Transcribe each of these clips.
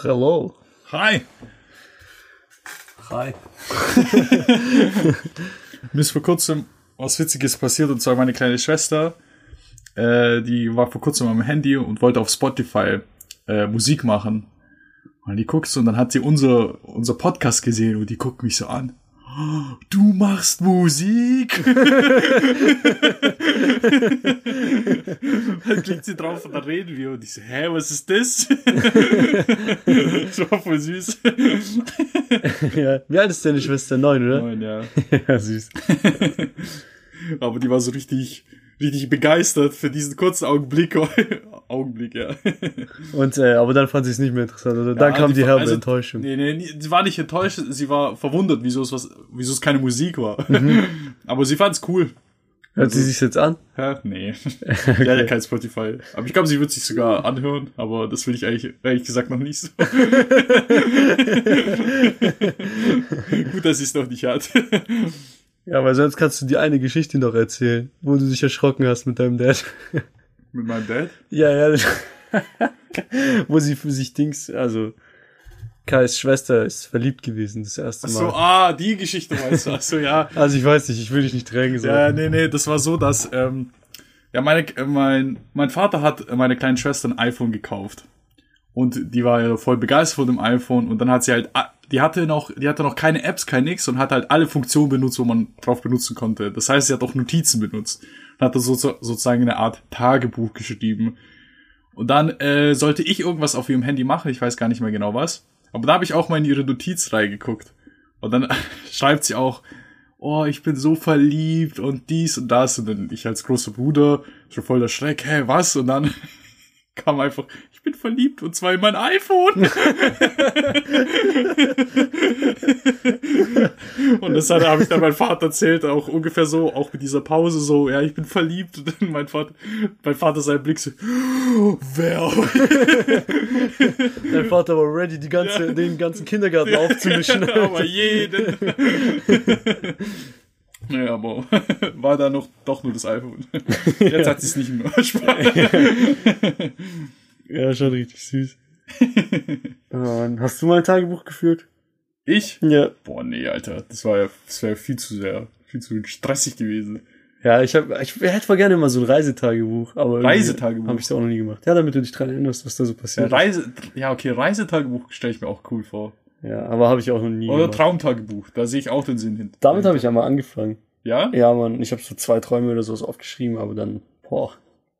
Hello. Hi. Hi. Mir ist vor kurzem was Witziges passiert und zwar meine kleine Schwester, äh, die war vor kurzem am Handy und wollte auf Spotify äh, Musik machen. Und die guckt so und dann hat sie unser, unser Podcast gesehen und die guckt mich so an. "Oh, Du machst Musik? dann klickt sie drauf und dann reden wir und ich so, hä, was ist das? das war voll süß. ja. Wie alt ist deine Schwester? Neun, oder? Nein, ja. ja, süß. Aber die war so richtig, richtig begeistert für diesen kurzen Augenblick. Augenblick, ja. Und, äh, aber dann fand sie es nicht mehr interessant? Dann Ja, kam die war- herbe also, Enttäuschung. Nee, nee, sie war nicht enttäuscht, sie war verwundert, wieso es was, wieso es keine Musik war. Mhm. Aber sie fand's cool. Hört sie sich jetzt an? Ja, nee. Die hat ja kein Spotify. Aber ich glaube, sie wird sich sogar anhören, aber das will ich eigentlich, ehrlich gesagt, noch nicht so. Gut, dass sie es noch nicht hat. Ja, weil sonst kannst du die eine Geschichte noch erzählen, wo du dich erschrocken hast mit deinem Dad. Mit meinem Dad. ja, ja. wo sie für sich Dings, also Kais Schwester ist verliebt gewesen das erste Ach Mal. so, ah, die Geschichte weißt du. Ach so, ja. Also ich weiß nicht, ich will dich nicht drängen. So. Ja, nee, nee, das war so, dass ähm, ja meine, äh, mein, mein Vater hat meine kleine Schwester ein iPhone gekauft. Und die war ja voll begeistert von dem iPhone und dann hat sie halt, a- die hatte noch, die hatte noch keine Apps, kein nix und hat halt alle Funktionen benutzt, wo man drauf benutzen konnte. Das heißt, sie hat auch Notizen benutzt und hat da so, sozusagen eine Art Tagebuch geschrieben. Und dann äh, sollte ich irgendwas auf ihrem Handy machen, ich weiß gar nicht mehr genau was. Aber da habe ich auch mal in ihre Notizreihe geguckt. Und dann schreibt sie auch, oh, ich bin so verliebt und dies und das. Und dann ich als großer Bruder, schon voll der Schreck, hä, was? Und dann kam einfach, ich bin verliebt und zwar in mein iPhone. und das hat- habe ich dann meinem Vater erzählt, auch ungefähr so, auch mit dieser Pause so, ja, ich bin verliebt. Und dann mein Vater, mein Vater sein Blick so, wer? Dein Vater war ready, die ganze, den ganzen Kindergarten aufzumischen. Ja, aber jeden. naja, aber war da noch doch nur das iPhone. Jetzt hat sie es nicht mehr. Ja, schon richtig süß. Hast du mal ein Tagebuch geführt? Ich? Ja. Boah, nee, Alter. Das war ja, das wäre viel zu sehr, viel zu stressig gewesen. Ja, ich hab, ich hätte voll gerne mal so ein Reisetagebuch, aber Reisetagebuch? habe ich auch noch nie gemacht. Ja, damit du dich dran erinnerst, was da so Ja, passiert. Reise, ja, okay, Reisetagebuch stelle ich mir auch cool vor. Ja, aber habe ich auch noch nie Oder gemacht. Traumtagebuch, da sehe ich auch den Sinn hin. Damit habe ich einmal angefangen. Ja? Ja, Mann, ich habe so zwei Träume oder sowas aufgeschrieben, aber dann, boah,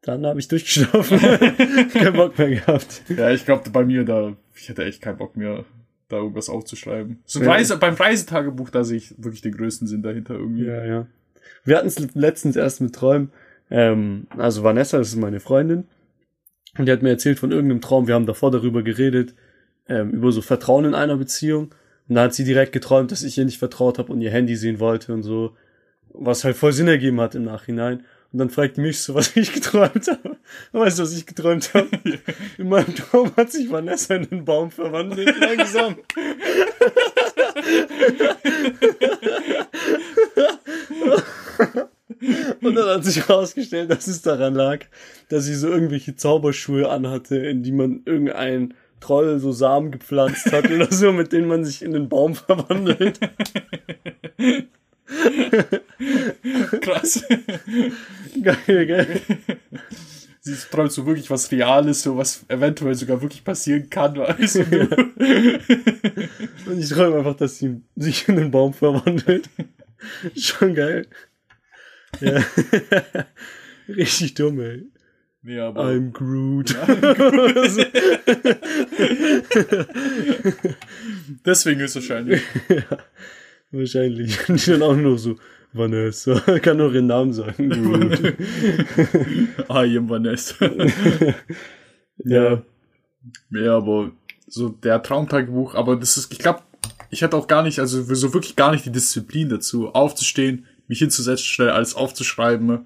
dann habe ich durchgeschlafen. Kein Bock mehr gehabt. Ja, ich glaube bei mir da, ich hätte echt keinen Bock mehr, da irgendwas aufzuschreiben. So Ja. Reise, beim Reisetagebuch, da sehe ich wirklich den größten Sinn dahinter irgendwie. Ja, ja. Wir hatten es letztens erst mit Träumen. Ähm, also Vanessa, das ist meine Freundin. Und die hat mir erzählt von irgendeinem Traum. Wir haben davor darüber geredet, ähm, über so Vertrauen in einer Beziehung. Und da hat sie direkt geträumt, dass ich ihr nicht vertraut habe und ihr Handy sehen wollte und so. Was halt voll Sinn ergeben hat im Nachhinein. Und dann fragt mich so, was ich geträumt habe. Weißt du, was ich geträumt habe? In meinem Traum hat sich Vanessa in einen Baum verwandelt, langsam. Und dann hat sich herausgestellt, dass es daran lag, dass sie so irgendwelche Zauberschuhe anhatte, in die man irgendein Troll so Samen gepflanzt hat oder so, mit denen man sich in den Baum verwandelt. Krass. Geil, gell? Sie träumt so wirklich was Reales, so was eventuell sogar wirklich passieren kann, du? Und ich träume einfach, dass sie sich in den Baum verwandelt. Schon geil. Ja. Richtig dumm, ey. Nee, aber. I'm Groot. Deswegen ist wahrscheinlich. Wahrscheinlich. Und die dann auch nur so, Vanessa, kann nur ihren Namen sagen. Groot. I am Vanessa. ja. Ja, aber so der Traumtagebuch, aber das ist, ich glaube, ich hätte auch gar nicht, also so wirklich gar nicht die Disziplin dazu, aufzustehen, mich hinzusetzen, schnell alles aufzuschreiben.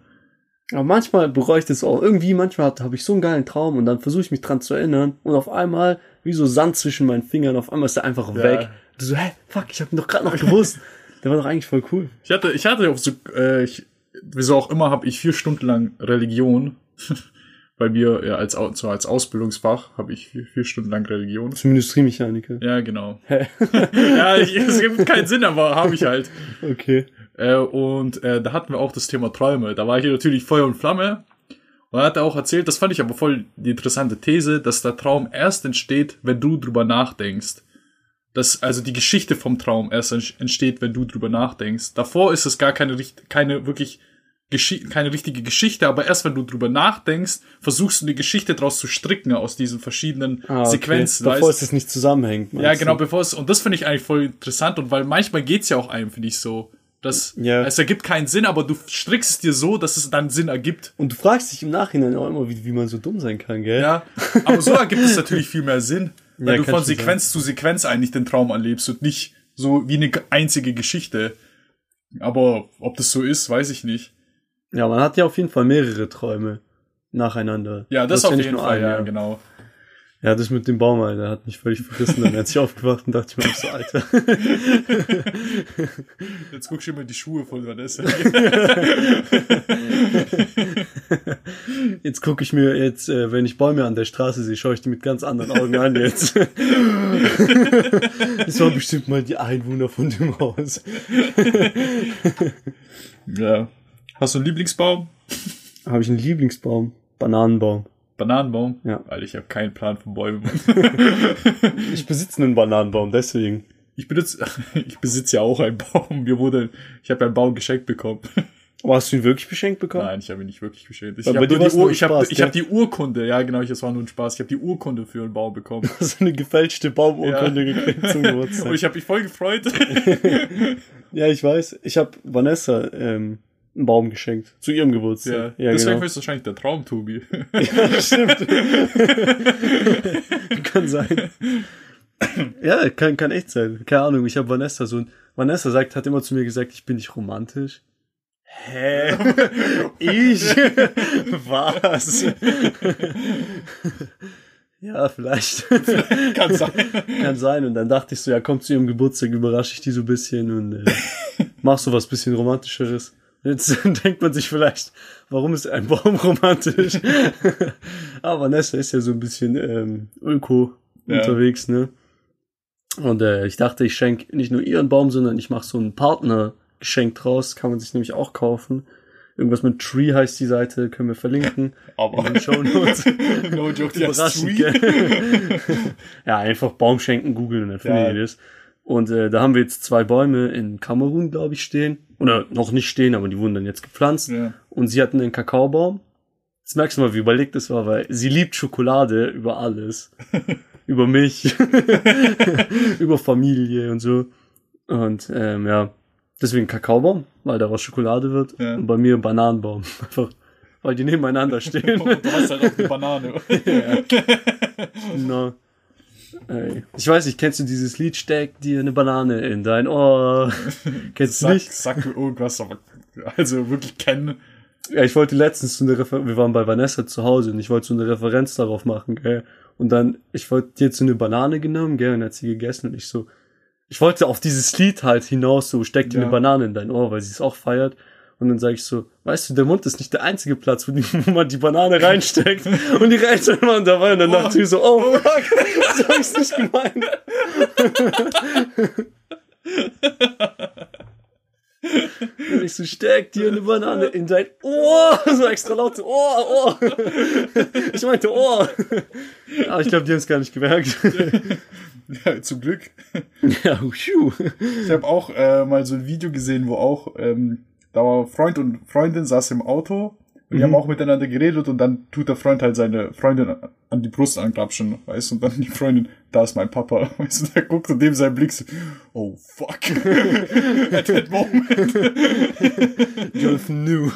Aber manchmal bereue ich das auch. Irgendwie, manchmal habe hab ich so einen geilen Traum und dann versuche ich mich dran zu erinnern und auf einmal, wie so Sand zwischen meinen Fingern, auf einmal ist der einfach Ja. weg. Du so, hä, fuck, ich habe ihn doch gerade noch gewusst. der war doch eigentlich voll cool. Ich hatte, ich hatte auch so, äh, ich, wieso auch immer, habe ich vier Stunden lang Religion. bei mir ja, als, so als Ausbildungsfach habe ich vier, vier Stunden lang Religion. Zum Industriemechaniker. Ja, genau. ja, ich, es gibt keinen Sinn, aber habe ich halt. Okay. Äh, und äh, da hatten wir auch das Thema Träume. Da war ich natürlich Feuer und Flamme. Und er hat auch erzählt, das fand ich aber voll die interessante These, dass der Traum erst entsteht, wenn du drüber nachdenkst. Dass also die Geschichte vom Traum erst ent- entsteht, wenn du drüber nachdenkst. Davor ist es gar keine, keine wirklich keine richtige Geschichte, aber erst wenn du drüber nachdenkst, versuchst du eine Geschichte draus zu stricken aus diesen verschiedenen Ah, okay. Sequenzen. Bevor weißt es das nicht zusammenhängt. ja, genau, du? bevor es, und das finde ich eigentlich voll interessant und weil manchmal geht's ja auch einem, finde ich so. Das, Ja. es ergibt keinen Sinn, aber du strickst es dir so, dass es dann Sinn ergibt. Und du fragst dich im Nachhinein auch immer, wie, wie man so dumm sein kann, gell? Ja. Aber so ergibt es natürlich viel mehr Sinn, weil Ja, du von Sequenz zu Sequenz eigentlich den Traum erlebst und nicht so wie eine einzige Geschichte. Aber ob das so ist, weiß ich nicht. Ja, man hat ja auf jeden Fall mehrere Träume nacheinander. Ja, das Du hast auf jeden Fall, einen, ja, genau. Ja, das mit dem Baum, Alter, hat mich völlig verrissen. Dann als ich aufgewacht und dachte ich mir auch so, Alter. Jetzt guckst du immer die Schuhe von Vanessa. Jetzt gucke ich mir jetzt, äh, wenn ich Bäume an der Straße sehe, schaue ich die mit ganz anderen Augen an jetzt. das waren bestimmt mal die Einwohner von dem Haus. ja. Hast du einen Lieblingsbaum? Habe ich einen Lieblingsbaum? Bananenbaum. Bananenbaum? Ja. Weil ich habe keinen Plan von Bäumen. Ich besitze einen Bananenbaum, deswegen. Ich besitze, ich besitze ja auch einen Baum. Mir wurde, ich habe einen Baum geschenkt bekommen. Aber hast du ihn wirklich geschenkt bekommen? Nein, ich habe ihn nicht wirklich geschenkt. Ich habe die Ur, ich habe Spaß, ich hab die Urkunde. Ja, genau, ich, das war nur ein Spaß. Ich habe die Urkunde für einen Baum bekommen. Hast du eine gefälschte Baumurkunde gekriegt zum Und Geburtstag? ich habe mich voll gefreut. Ja, ich weiß. Ich habe Vanessa ähm, einen Baum geschenkt. Zu ihrem Geburtstag. ja, deswegen ist wahrscheinlich der Traum, Tobi. Ja, stimmt. kann sein. Ja, kann, kann echt sein. Keine Ahnung, ich habe Vanessa so ein... Vanessa sagt, hat immer zu mir gesagt, ich bin nicht romantisch. Hä? ich? Was? ja, vielleicht. Kann sein. Kann sein. Und dann dachte ich so, ja, komm zu ihrem Geburtstag, überrasche ich die so ein bisschen und äh, mach so was bisschen romantischeres. Jetzt denkt man sich vielleicht, warum ist ein Baum romantisch? Aber Vanessa ist ja so ein bisschen ähm, öko Ja. unterwegs, ne? Und äh, ich dachte, ich schenke nicht nur ihren Baum, sondern ich mache so ein Partnergeschenk draus. Kann man sich nämlich auch kaufen. Irgendwas mit Tree heißt die Seite, können wir verlinken. Aber In den Shownotes. no joke, die Tree. ja, einfach Baum schenken, googeln, dann findet Ja. ihr das. Und äh, da haben wir jetzt zwei Bäume in Kamerun, glaube ich, stehen. Oder noch nicht stehen, aber die wurden dann jetzt gepflanzt. Ja. Und sie hatten einen Kakaobaum. Jetzt merkst du mal, wie überlegt das war, weil sie liebt Schokolade über alles. über mich. über Familie und so. Und ähm, ja, deswegen Kakaobaum, weil daraus Schokolade wird. Ja. Und bei mir Bananenbaum. Einfach, weil die nebeneinander stehen. Und du hast halt auch eine Banane. No. Ey. Ich weiß nicht, kennst du dieses Lied Steck dir eine Banane in dein Ohr? kennst du Sag, nicht? mir irgendwas, aber also wirklich kennen. Ja, ich wollte letztens so eine Refer wir waren bei Vanessa zu Hause und ich wollte so eine Referenz darauf machen, gell? Und dann, ich wollte jetzt so eine Banane genommen, gell, und hat sie gegessen und ich so, ich wollte auf dieses Lied halt hinaus, so steck dir Ja. eine Banane in dein Ohr, weil sie es auch feiert. Und dann sage ich so, weißt du, der Mund ist nicht der einzige Platz, wo, die, wo man die Banane reinsteckt. Und ihre Eltern waren dabei und dann dachte ich so, oh fuck, so hab ich's nicht gemeint. Und ich so, steck dir eine Banane in dein Ohr. So extra laut, so, Ohr, Ohr. Ich meinte Ohr. Aber ich glaube, die haben es gar nicht gemerkt. Ja, zum Glück. Ja, phew. Ich habe auch äh, mal so ein Video gesehen, wo auch ähm, da war Freund und Freundin saß im Auto und die haben auch miteinander geredet und dann tut der Freund halt seine Freundin an die Brust anklapschen, weißt du, und dann die Freundin, da ist mein Papa, weißt du, der guckt und dem sein Blick so, oh fuck, at that moment. Jonathan New.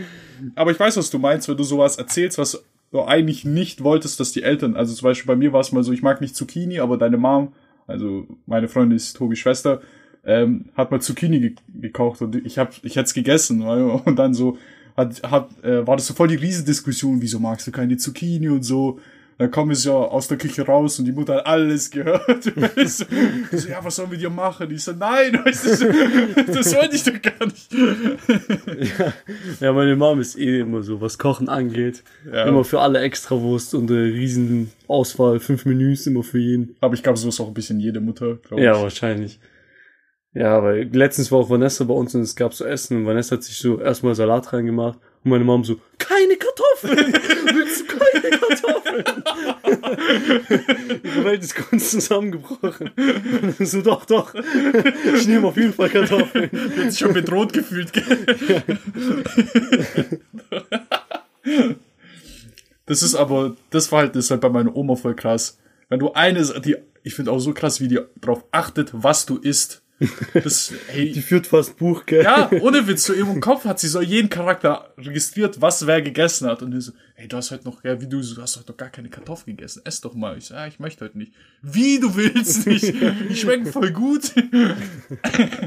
Aber ich weiß, was du meinst, wenn du sowas erzählst, was du eigentlich nicht wolltest, dass die Eltern, also zum Beispiel bei mir war es mal so, ich mag nicht Zucchini, aber deine Mom, also meine Freundin ist Tobis Schwester, ähm, hat mal Zucchini ge gekocht und ich hab, ich hätte es gegessen, und dann so, hat, hat, äh, war das so voll die Riesendiskussion, wieso magst du keine Zucchini und so. Dann komme ich ja aus der Küche raus und die Mutter hat alles gehört. Ich so, ja, was sollen wir dir machen? Ich so, nein, weißt du, das wollte ich doch gar nicht. Ja, ja, meine Mom ist eh immer so, was Kochen angeht. Ja. Immer für alle Extrawurst und eine riesen Auswahl, fünf Menüs immer für jeden. Aber ich glaube, so ist auch ein bisschen jede Mutter, glaube Ja, ich. wahrscheinlich. Ja, weil letztens war auch Vanessa bei uns und es gab so Essen und Vanessa hat sich so erstmal Salat reingemacht und meine Mom so, keine Kartoffeln! Willst du keine Kartoffeln? Ihre Welt ist kurz zusammengebrochen. so, doch, doch. Ich nehme auf jeden Fall Kartoffeln. sich schon bedroht gefühlt. gell? das ist aber, das Verhalten ist halt bei meiner Oma voll krass. Wenn du eine, die, ich finde auch so krass, wie die darauf achtet, was du isst. Das, Die hey, führt fast Buch, gell? ja, ohne Witz, so im Kopf hat sie so jeden Charakter registriert, was wer gegessen hat. Und die so, hey, du hast heute noch, ja, wie du, so, du hast heute noch gar keine Kartoffeln gegessen. Ess doch mal. Ich so, ja, ich möchte heute nicht. Wie, du willst nicht? Die schmecken voll gut.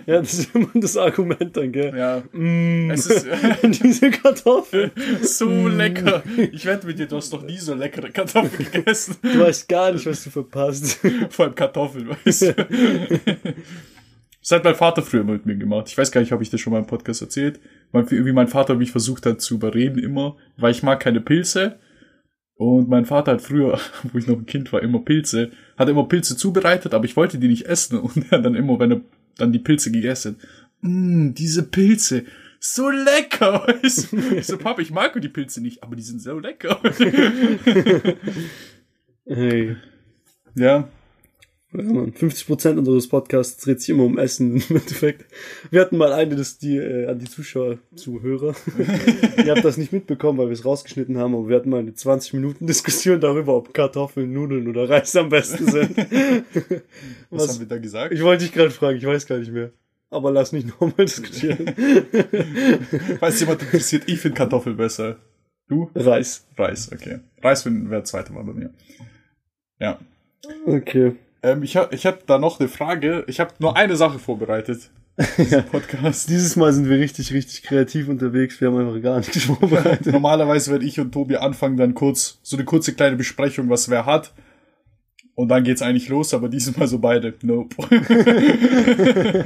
Ja, das ist immer das Argument dann, gell? Ja, Mm, es ist, diese Kartoffeln. So lecker. Ich wette mit dir, du hast noch nie so leckere Kartoffeln gegessen. Du weißt gar nicht, was du verpasst. Vor allem Kartoffeln, weißt du. Das hat mein Vater früher mit mir gemacht. Ich weiß gar nicht, ob ich das schon mal im Podcast erzählt. Mein- Wie mein Vater mich versucht hat zu überreden immer, weil ich mag keine Pilze. Und mein Vater hat früher, wo ich noch ein Kind war, immer Pilze, hat immer Pilze zubereitet, aber ich wollte die nicht essen. Und er hat dann immer, wenn er dann die Pilze gegessen hat, mmm, diese Pilze, so lecker. Weißt du? Ich so, Papa, ich mag die Pilze nicht, aber die sind so lecker. Hey. Ja, Ja, Mann. 50% unseres Podcasts dreht sich immer um Essen im Endeffekt. Wir hatten mal eine, das die äh, an die Zuschauer, Zuhörer. Ihr habt das nicht mitbekommen, weil wir es rausgeschnitten haben, aber wir hatten mal eine 20 Minuten Diskussion darüber, ob Kartoffeln, Nudeln oder Reis am besten sind. was, Was- haben wir da gesagt? Ich wollte dich gerade fragen, ich weiß gar nicht mehr. Aber lass nicht nochmal diskutieren. Falls jemand interessiert, ich finde Kartoffel besser. Du? Reis. Reis, okay. Reis wäre zweite Mal bei mir. Ja. Okay. Ähm, ich habe ich hab da noch eine Frage. Ich habe nur eine Sache vorbereitet. Podcast. Dieses Mal sind wir richtig, richtig kreativ unterwegs. Wir haben einfach gar nichts vorbereitet. Normalerweise werde ich und Tobi anfangen, dann kurz, so eine kurze kleine Besprechung, was wer hat. Und dann geht's eigentlich los, aber dieses Mal so beide. Nope.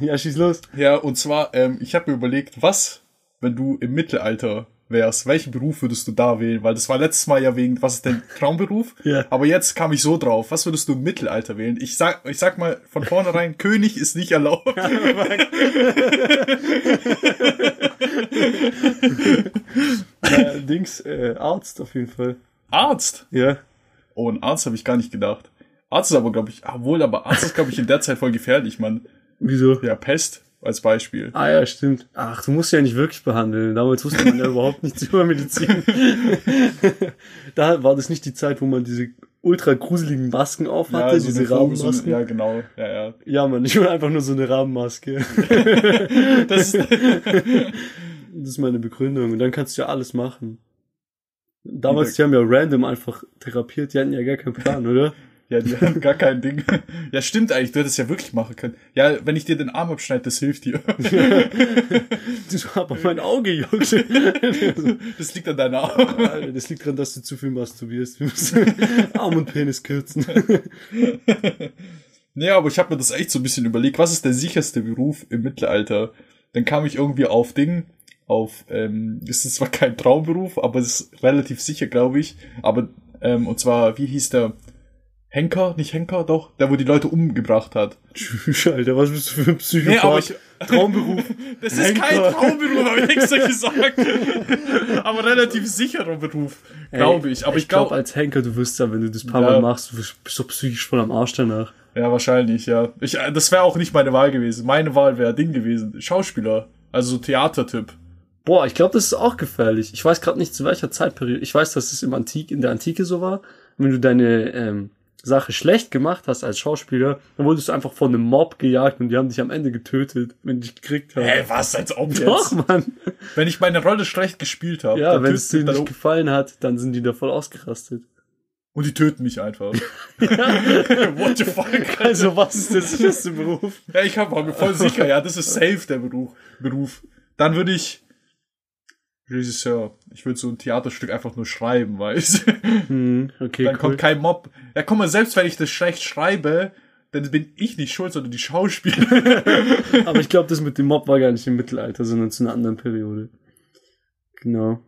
ja, schieß los. ja, und zwar, ähm, ich habe mir überlegt, was, wenn du im Mittelalter wärst, welchen Beruf würdest du da wählen? Weil das war letztes Mal ja wegen, was ist dein Traumberuf? Ja. Aber jetzt kam ich so drauf. Was würdest du im Mittelalter wählen? Ich sag, ich sag mal von vornherein, König ist nicht erlaubt. Ja, Dings, äh, Arzt auf jeden Fall. Arzt. Ja. Oh, ein Arzt habe ich gar nicht gedacht. Arzt ist aber, glaube ich, ah, wohl, aber Arzt ist, glaube ich, in der Zeit voll gefährlich, man. Wieso? Ja, Pest als Beispiel. Ah ja, stimmt. Ach, du musst ja nicht wirklich behandeln. Damals wusste man ja überhaupt nichts über Medizin. da war das nicht die Zeit, wo man diese ultra gruseligen Masken aufhatte, so diese Vogel- so eine- Rahmenmasken. Ja, Ja. genau. Ja, ja. man, ich will einfach nur so eine Rahmenmaske. Das ist, Das ist meine Begründung. Und dann kannst du ja alles machen. Damals, die haben ja random einfach therapiert, die hatten ja gar keinen Plan, oder? Ja, die haben gar kein Ding. Ja, stimmt eigentlich, du hättest ja wirklich machen können. Ja, wenn ich dir den Arm abschneide, das hilft dir. War aber mein Auge juckt. Das liegt an deiner Arm. Das liegt daran, dass du zu viel masturbierst. Wir müssen Arm und Penis kürzen. Nee, aber ich habe mir das echt so ein bisschen überlegt, was ist der sicherste Beruf im Mittelalter? Dann kam ich irgendwie auf Ding, auf, ähm, ist zwar kein Traumberuf, aber es ist relativ sicher, glaube ich. Aber, ähm, und zwar, wie hieß der? Henker? Nicht Henker, doch? Der, wo die Leute umgebracht hat. Tschüss, Alter, was bist du für ein Psychopath? Nee, aber ich, Traumberuf. das ist kein Henker. Traumberuf, habe ich extra gesagt. aber relativ sicherer Beruf, glaube ich. Aber ich, glaube, glaube, als Henker, du wirst ja, wenn du das paar Ja. Mal machst, du bist doch psychisch voll am Arsch danach. ja, wahrscheinlich, ja. Ich, äh, das wäre auch nicht meine Wahl gewesen. Meine Wahl wäre Ding gewesen. Schauspieler. Also so Theatertyp. Boah, ich glaube, das ist auch gefährlich. Ich weiß gerade nicht, zu welcher Zeitperiode. Ich weiß, dass es im Antik, in der Antike so war. Wenn du deine ähm, Sache schlecht gemacht hast als Schauspieler, dann wurdest du einfach von einem Mob gejagt und die haben dich am Ende getötet, wenn dich gekriegt haben. Hä, was, als ob jetzt? Doch, Mann. Wenn ich meine Rolle schlecht gespielt habe, Ja, wenn es dir nicht gefallen hat, dann sind die da voll ausgerastet. und die töten mich einfach. What the fuck? Also, was ist der sicherste Beruf? Ja, ich hab, war mir voll sicher, ja, das ist safe der Beruf. Beruf. Dann würde ich Regisseur. Ich würde so ein Theaterstück einfach nur schreiben, weißt Hm, okay, Dann cool. kommt kein Mob. Ja, guck mal, selbst wenn ich das schlecht schreibe, dann bin ich nicht schuld, sondern die Schauspieler. Aber ich glaube, das mit dem Mob war gar nicht im Mittelalter, sondern zu einer anderen Periode. Genau.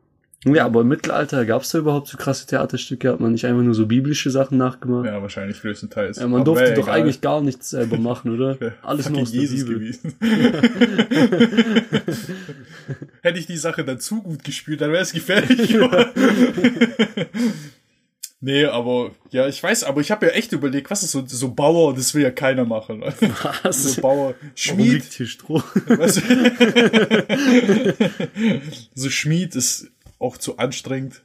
Ja, aber im Mittelalter gab es da überhaupt so krasse Theaterstücke? Hat man nicht einfach nur so biblische Sachen nachgemacht? ja, wahrscheinlich größtenteils. Ja, man Aber durfte doch egal. eigentlich gar nichts selber machen, oder? Alles nur aus der Jesus Bibel. gewesen. Hätte ich die Sache dann zu gut gespielt, dann wäre es gefährlich. nee, aber ja, ich weiß, aber ich habe ja echt überlegt, was ist so, so Bauer, das will ja keiner machen. Was? So Bauer, Warum Schmied, liegt hier Stroh? weißt du? so Schmied ist auch zu anstrengend.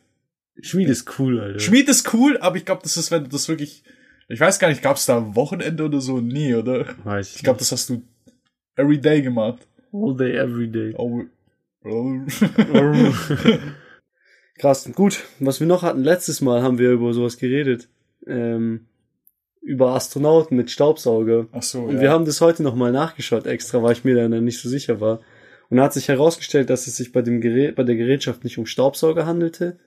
Schmied ist cool, Alter. Schmied ist cool, aber ich glaube, das ist, wenn du das wirklich, ich weiß gar nicht, gab es da ein Wochenende oder so? Nee, oder? Weiß Ich glaube, das hast du every day gemacht. All day, every day. Oh. Krass. Gut, was wir noch hatten, letztes Mal haben wir über sowas geredet. Ähm, über Astronauten mit Staubsauger. Ach so, Und ja. wir haben das heute nochmal nachgeschaut extra, weil ich mir dann nicht so sicher war. Und da hat sich herausgestellt, dass es sich bei dem Gerät, bei der Gerätschaft nicht um Staubsauger handelte,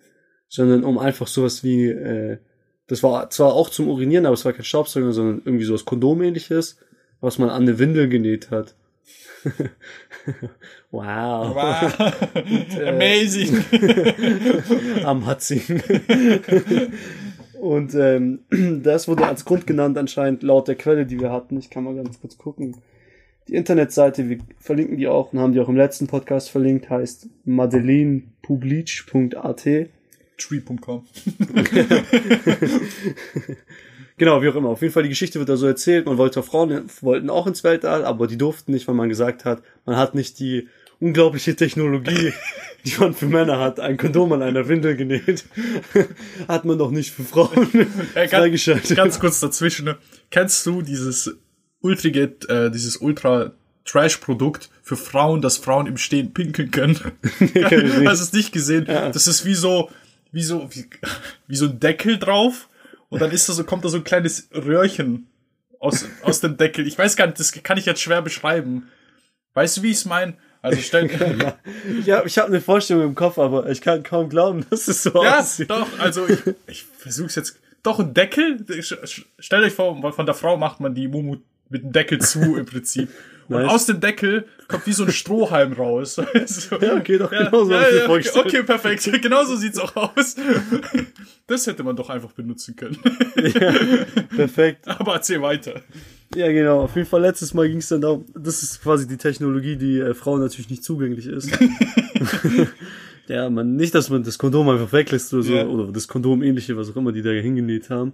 sondern um einfach sowas wie, äh, das war zwar auch zum Urinieren, aber es war kein Staubsauger, sondern irgendwie sowas Kondomähnliches, was man an eine Windel genäht hat. wow. Wow. Amazing. Am Hatzing. Und ähm, das wurde als Grund genannt anscheinend laut der Quelle, die wir hatten. Ich kann mal ganz kurz gucken. Die Internetseite, wir verlinken die auch und haben die auch im letzten Podcast verlinkt, heißt madeleinepublic.at. Tree.com. Genau, wie auch immer. Auf jeden Fall, die Geschichte wird da so erzählt. Man wollte Frauen wollten auch ins Weltall, aber die durften nicht, weil man gesagt hat, man hat nicht die unglaubliche Technologie, die man für Männer hat. Ein Kondom an einer Windel genäht. hat man doch nicht für Frauen Äh, ganz, freigeschaltet. ganz kurz dazwischen. ne? Kennst du dieses Ultrigate, äh, dieses Ultra Trash Produkt für Frauen, dass Frauen im Stehen pinkeln können? Hast du es nicht gesehen? Das ist wie so, wie so, wie, wie so ein Deckel drauf. Und dann ist da so, kommt da so ein kleines Röhrchen aus, aus dem Deckel. Ich weiß gar nicht, das kann ich jetzt schwer beschreiben. Weißt du, wie ich es meine? Also stell, Ja, ich habe eine Vorstellung im Kopf, aber ich kann kaum glauben, dass es so Ja, aussieht. doch, also ich, ich versuch's jetzt. Doch, ein Deckel. Stellt euch vor, von der Frau macht man die Mumu mit dem Deckel zu im Prinzip. Und Nice. aus dem Deckel kommt wie so ein Strohhalm raus. So. Ja, okay, doch Ja, genau so ja, ja, okay, okay, perfekt. Genau so sieht's auch aus. Das hätte man doch einfach benutzen können. Perfekt. Aber erzähl weiter. Ja, genau. Auf jeden Fall letztes Mal ging es dann darum, das ist quasi die Technologie, die äh, Frauen natürlich nicht zugänglich ist. ja, man, nicht, dass man das Kondom einfach weglässt oder so, Ja. oder das Kondom ähnliche, was auch immer die da hingenäht haben.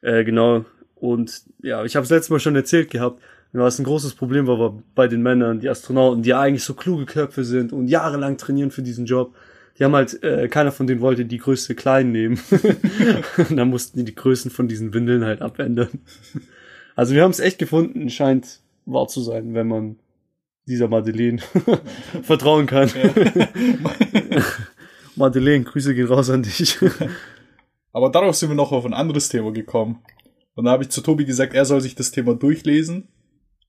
Äh, genau. Und ja, ich habe es letztes Mal schon erzählt gehabt, was ein großes Problem war, bei den Männern, die Astronauten, die eigentlich so kluge Köpfe sind und jahrelang trainieren für diesen Job. Die haben halt, äh, keiner von denen wollte die Größe klein nehmen. und dann mussten die die Größen von diesen Windeln halt abändern. Also wir haben es echt gefunden, scheint wahr zu sein, wenn man dieser Madeleine vertrauen kann. Madeleine, Grüße gehen raus an dich. Aber darauf sind wir noch auf ein anderes Thema gekommen. Und da habe ich zu Tobi gesagt, er soll sich das Thema durchlesen,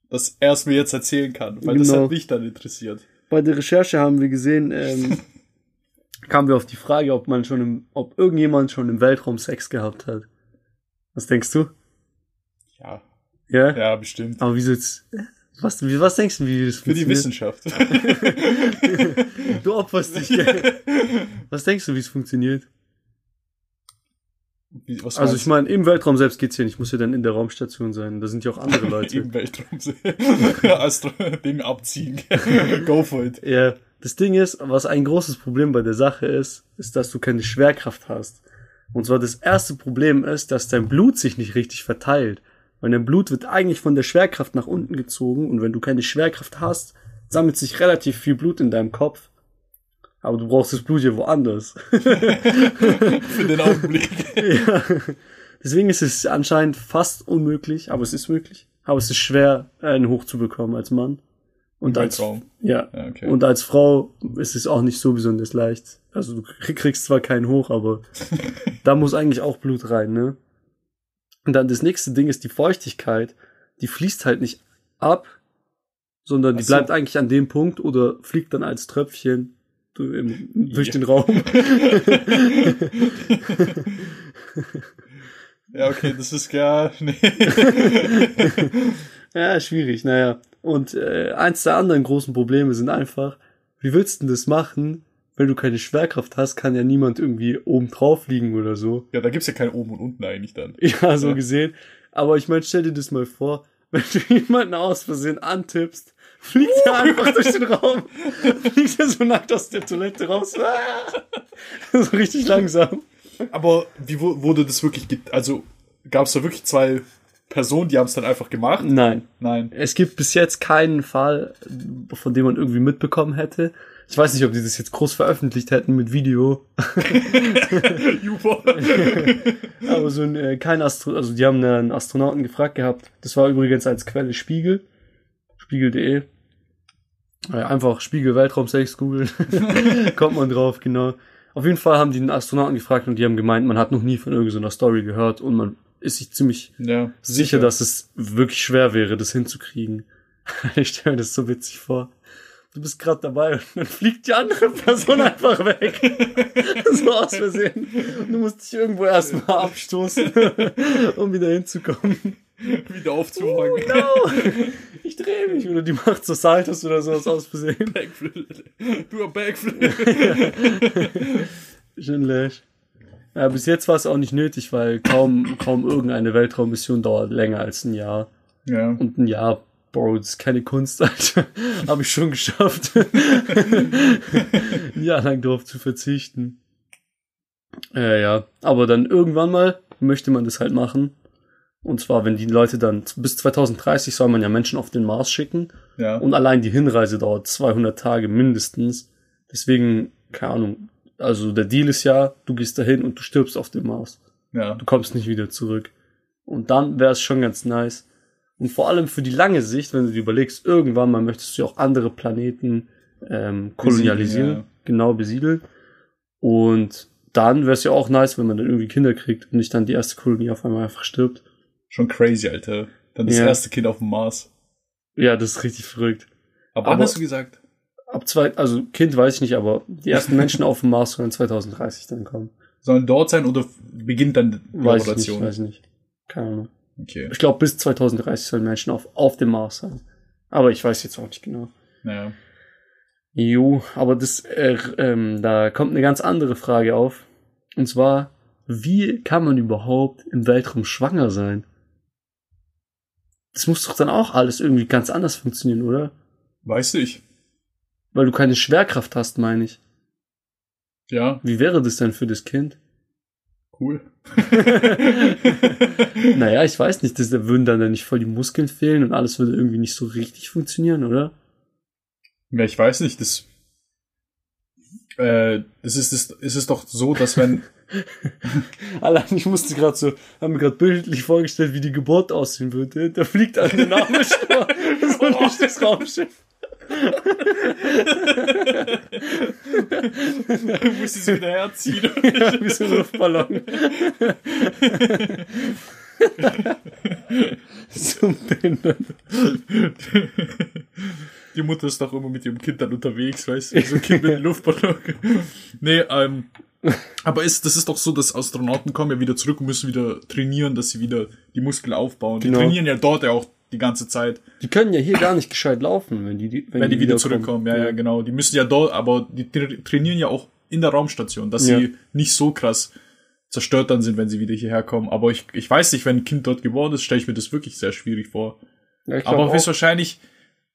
dass er es mir jetzt erzählen kann, weil das Genau. hat mich dann interessiert. Bei der Recherche haben wir gesehen, ähm, kamen wir auf die Frage, ob man schon im, ob irgendjemand schon im Weltraum Sex gehabt hat. Was denkst du? Ja, Ja? ja, bestimmt. Aber wie jetzt, was, wie, was denkst du, wie das Für die funktioniert? Wissenschaft. Du opferst dich, gell? Was denkst du, wie es funktioniert? Wie, Also ich meine, im Weltraum selbst geht's ja nicht, muss ja dann in der Raumstation sein. Da sind ja auch andere? Leute. im Weltraum Astro Ding abziehen. Go for it. Ja, das Ding ist, was ein großes Problem bei der Sache ist, ist, dass du keine Schwerkraft hast. Und zwar das erste Problem ist, dass dein Blut sich nicht richtig verteilt. Weil dein Blut wird eigentlich von der Schwerkraft nach unten gezogen und wenn du keine Schwerkraft hast, sammelt sich relativ viel Blut in deinem Kopf. Aber du brauchst das Blut ja woanders. Für den Augenblick. ja. Deswegen ist es anscheinend fast unmöglich, aber es ist möglich. Aber es ist schwer, einen hochzubekommen als Mann. Und als, Weltraum. ja. Ja, okay. Und als Frau ist es auch nicht so besonders leicht. Also du krieg- kriegst zwar keinen hoch, aber da muss eigentlich auch Blut rein, ne? Und dann das nächste Ding ist die Feuchtigkeit. Die fließt halt nicht ab, sondern die so. bleibt eigentlich an dem Punkt oder fliegt dann als Tröpfchen im, durch ja. den Raum. ja, okay, das ist gar. Nee. ja, schwierig, naja. Und äh, eins der anderen großen Probleme sind einfach, wie willst du denn das machen, wenn du keine Schwerkraft hast, kann ja niemand irgendwie oben drauf liegen oder so. Ja, da gibt's ja kein oben und unten eigentlich dann. Ja, so ja. gesehen. Aber ich meine, stell dir das mal vor, wenn du jemanden aus Versehen antippst, fliegt er einfach durch den Raum, fliegt er so nackt aus der Toilette raus. so richtig langsam. Aber wie wurde das wirklich, also gab's da wirklich zwei Personen, die haben es dann einfach gemacht? Nein. Nein. Es gibt bis jetzt keinen Fall, von dem man irgendwie mitbekommen hätte. Ich weiß nicht, ob die das jetzt groß veröffentlicht hätten mit Video. Aber so ein äh, kein Astro, also die haben einen Astronauten gefragt gehabt. Das war übrigens als Quelle Spiegel, spiegel.de. Einfach Spiegel Weltraum 6 googeln, kommt man drauf, genau. Auf jeden Fall haben die einen Astronauten gefragt und die haben gemeint, man hat noch nie von irgendeiner Story gehört und man ist sich ziemlich ja, sicher, sicher, dass es wirklich schwer wäre, das hinzukriegen. ich stelle mir das so witzig vor du bist gerade dabei und dann fliegt die andere Person einfach weg. so aus Versehen. Und du musst dich irgendwo erstmal abstoßen, um wieder hinzukommen. Wieder aufzufangen. Oh, no. Ich drehe mich. Oder die macht so Saltos oder sowas aus Versehen. Backflip. Du ein Backflip. Schön läsch. Ja, bis jetzt war es auch nicht nötig, weil kaum, kaum irgendeine Weltraummission dauert länger als ein Jahr. Ja. Und ein Jahr Bro, das ist keine Kunst, Alter. Habe ich schon geschafft. ein Jahr lang darauf zu verzichten. Äh, ja, aber dann irgendwann mal möchte man das halt machen. Und zwar, wenn die Leute dann, bis 2030 soll man ja Menschen auf den Mars schicken. Ja. Und allein die Hinreise dauert 200 Tage mindestens. Deswegen, keine Ahnung. Also der Deal ist ja, du gehst dahin und du stirbst auf dem Mars. Ja. Du kommst nicht wieder zurück. Und dann wäre es schon ganz nice, und vor allem für die lange Sicht, wenn du dir überlegst, irgendwann mal möchtest du ja auch andere Planeten ähm, kolonialisieren, besiedeln, ja. genau besiedeln. Und dann wäre es ja auch nice, wenn man dann irgendwie Kinder kriegt und nicht dann die erste Kolonie auf einmal einfach stirbt. Schon crazy, Alter. Dann das ja. erste Kind auf dem Mars. Ja, das ist richtig verrückt. Aber, wann hast du gesagt? Ab zwei, also Kind weiß ich nicht, aber die ersten Menschen auf dem Mars sollen 2030 dann kommen. Sollen dort sein oder beginnt dann die weiß Operation? Ich nicht, weiß ich nicht. Keine Ahnung. Okay. Ich glaube, bis 2030 sollen Menschen auf, auf dem Mars sein. Aber ich weiß jetzt auch nicht genau. Ja. Jo, aber das, äh, ähm, da kommt eine ganz andere Frage auf. Und zwar, wie kann man überhaupt im Weltraum schwanger sein? Das muss doch dann auch alles irgendwie ganz anders funktionieren, oder? Weiß ich. Weil du keine Schwerkraft hast, meine ich. Ja. Wie wäre das denn für das Kind? Cool. naja, ich weiß nicht, das, da würden dann nicht voll die Muskeln fehlen und alles würde irgendwie nicht so richtig funktionieren, oder? Ja, ich weiß nicht, das, äh, das ist, ist es doch so, dass wenn, Allein, ich musste gerade so, haben mir gerade bildlich vorgestellt, wie die Geburt aussehen würde. Da fliegt eine Nabelschnur so oh. durch das Raumschiff. du musst sie wieder herziehen. ja, wie so ein Luftballon. so behindert. Die Mutter ist doch immer mit ihrem Kind dann unterwegs, weißt du? So ein Kind mit einem Luftballon. nee, ähm, aber ist, das ist doch so, dass Astronauten kommen ja wieder zurück und müssen wieder trainieren, dass sie wieder die Muskeln aufbauen. Genau. Die trainieren ja dort ja auch die ganze Zeit. Die können ja hier gar nicht gescheit laufen, wenn die, wenn, wenn die, die wieder zurückkommen. Ja, ja, ja, genau. Die müssen ja dort, aber die trainieren ja auch in der Raumstation, dass ja. sie nicht so krass zerstört dann sind, wenn sie wieder hierher kommen. Aber ich, ich weiß nicht, wenn ein Kind dort geboren ist, stelle ich mir das wirklich sehr schwierig vor. Ja, aber ist wahrscheinlich,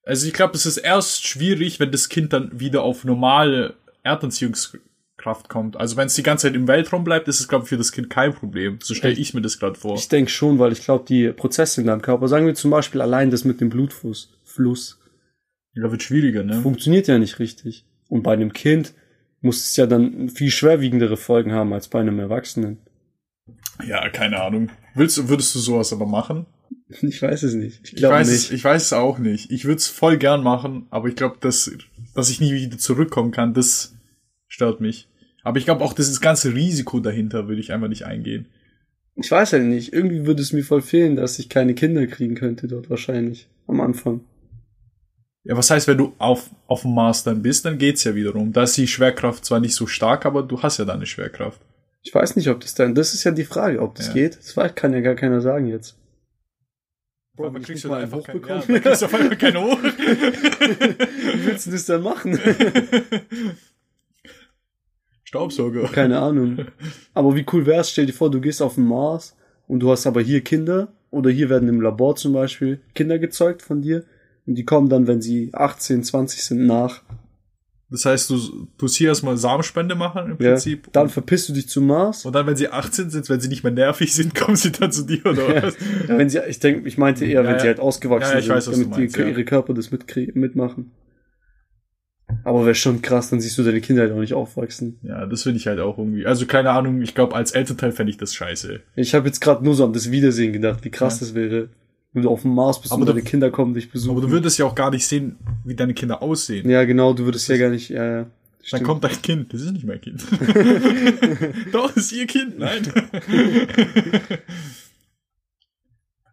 also ich glaube, es ist erst schwierig, wenn das Kind dann wieder auf normale Erdanziehungs Kraft kommt. Also wenn es die ganze Zeit im Weltraum bleibt, ist es, glaube ich, für das Kind kein Problem. So stelle ich mir das gerade vor. Ich denke schon, weil ich glaube, die Prozesse in deinem Körper, sagen wir zum Beispiel allein das mit dem Blutfluss, Fluss. Ja, wird schwieriger, ne? Funktioniert ja nicht richtig. Und bei einem Kind muss es ja dann viel schwerwiegendere Folgen haben als bei einem Erwachsenen. Ja, keine Ahnung. Willst, würdest du sowas aber machen? Ich weiß es nicht. Ich, weiß nicht. Es, ich weiß es auch nicht. Ich würde es voll gern machen, aber ich glaube, dass, dass ich nie wieder zurückkommen kann, das stört mich. Aber ich glaube auch, das ganze Risiko dahinter würde ich einfach nicht eingehen. Ich weiß halt nicht. Irgendwie würde es mir voll fehlen, dass ich keine Kinder kriegen könnte dort wahrscheinlich. Am Anfang. Ja, was heißt, wenn du auf, auf dem Mars dann bist, dann geht's ja wiederum. Da ist die Schwerkraft zwar nicht so stark, aber du hast ja dann eine Schwerkraft. Ich weiß nicht, ob das dann, das ist ja die Frage, ob das Ja. geht. Das kann ja gar keiner sagen jetzt. Bro, man kriegst du da einfach kein, ja, hochbekommen. man kriegst auf einmal keine hoch. Wie willst du das dann machen? Staubsauger. Keine Ahnung. Aber wie cool wär's, stell dir vor, du gehst auf den Mars und du hast aber hier Kinder oder hier werden im Labor zum Beispiel Kinder gezeugt von dir und die kommen dann, wenn sie 18, 20 sind, nach. Das heißt, du tust hier erstmal Samenspende machen im Ja, Prinzip. dann verpisst du dich zum Mars. und dann, wenn sie 18 sind, wenn sie nicht mehr nervig sind, kommen sie dann zu dir oder was? Ja, wenn sie, ich denke, ich meinte eher, Ja, wenn sie ja. halt ausgewachsen Ja, sind, weiß, damit meinst, die, ja. ihre Körper das mitmachen. Aber wäre schon krass, dann siehst du deine Kinder halt auch nicht aufwachsen. Ja, das finde ich halt auch irgendwie. Also keine Ahnung, ich glaube, als Elternteil fände ich das scheiße. Ich habe jetzt gerade nur so an das Wiedersehen gedacht, wie krass Ja. das wäre, wenn du auf dem Mars bist Aber und du- deine Kinder kommen dich besuchen. Aber du würdest ja auch gar nicht sehen, wie deine Kinder aussehen. ja, genau, du würdest ja gar nicht, ja. Dann Stimmt. kommt dein Kind. Das ist nicht mein Kind. Doch, das ist ihr Kind. Nein.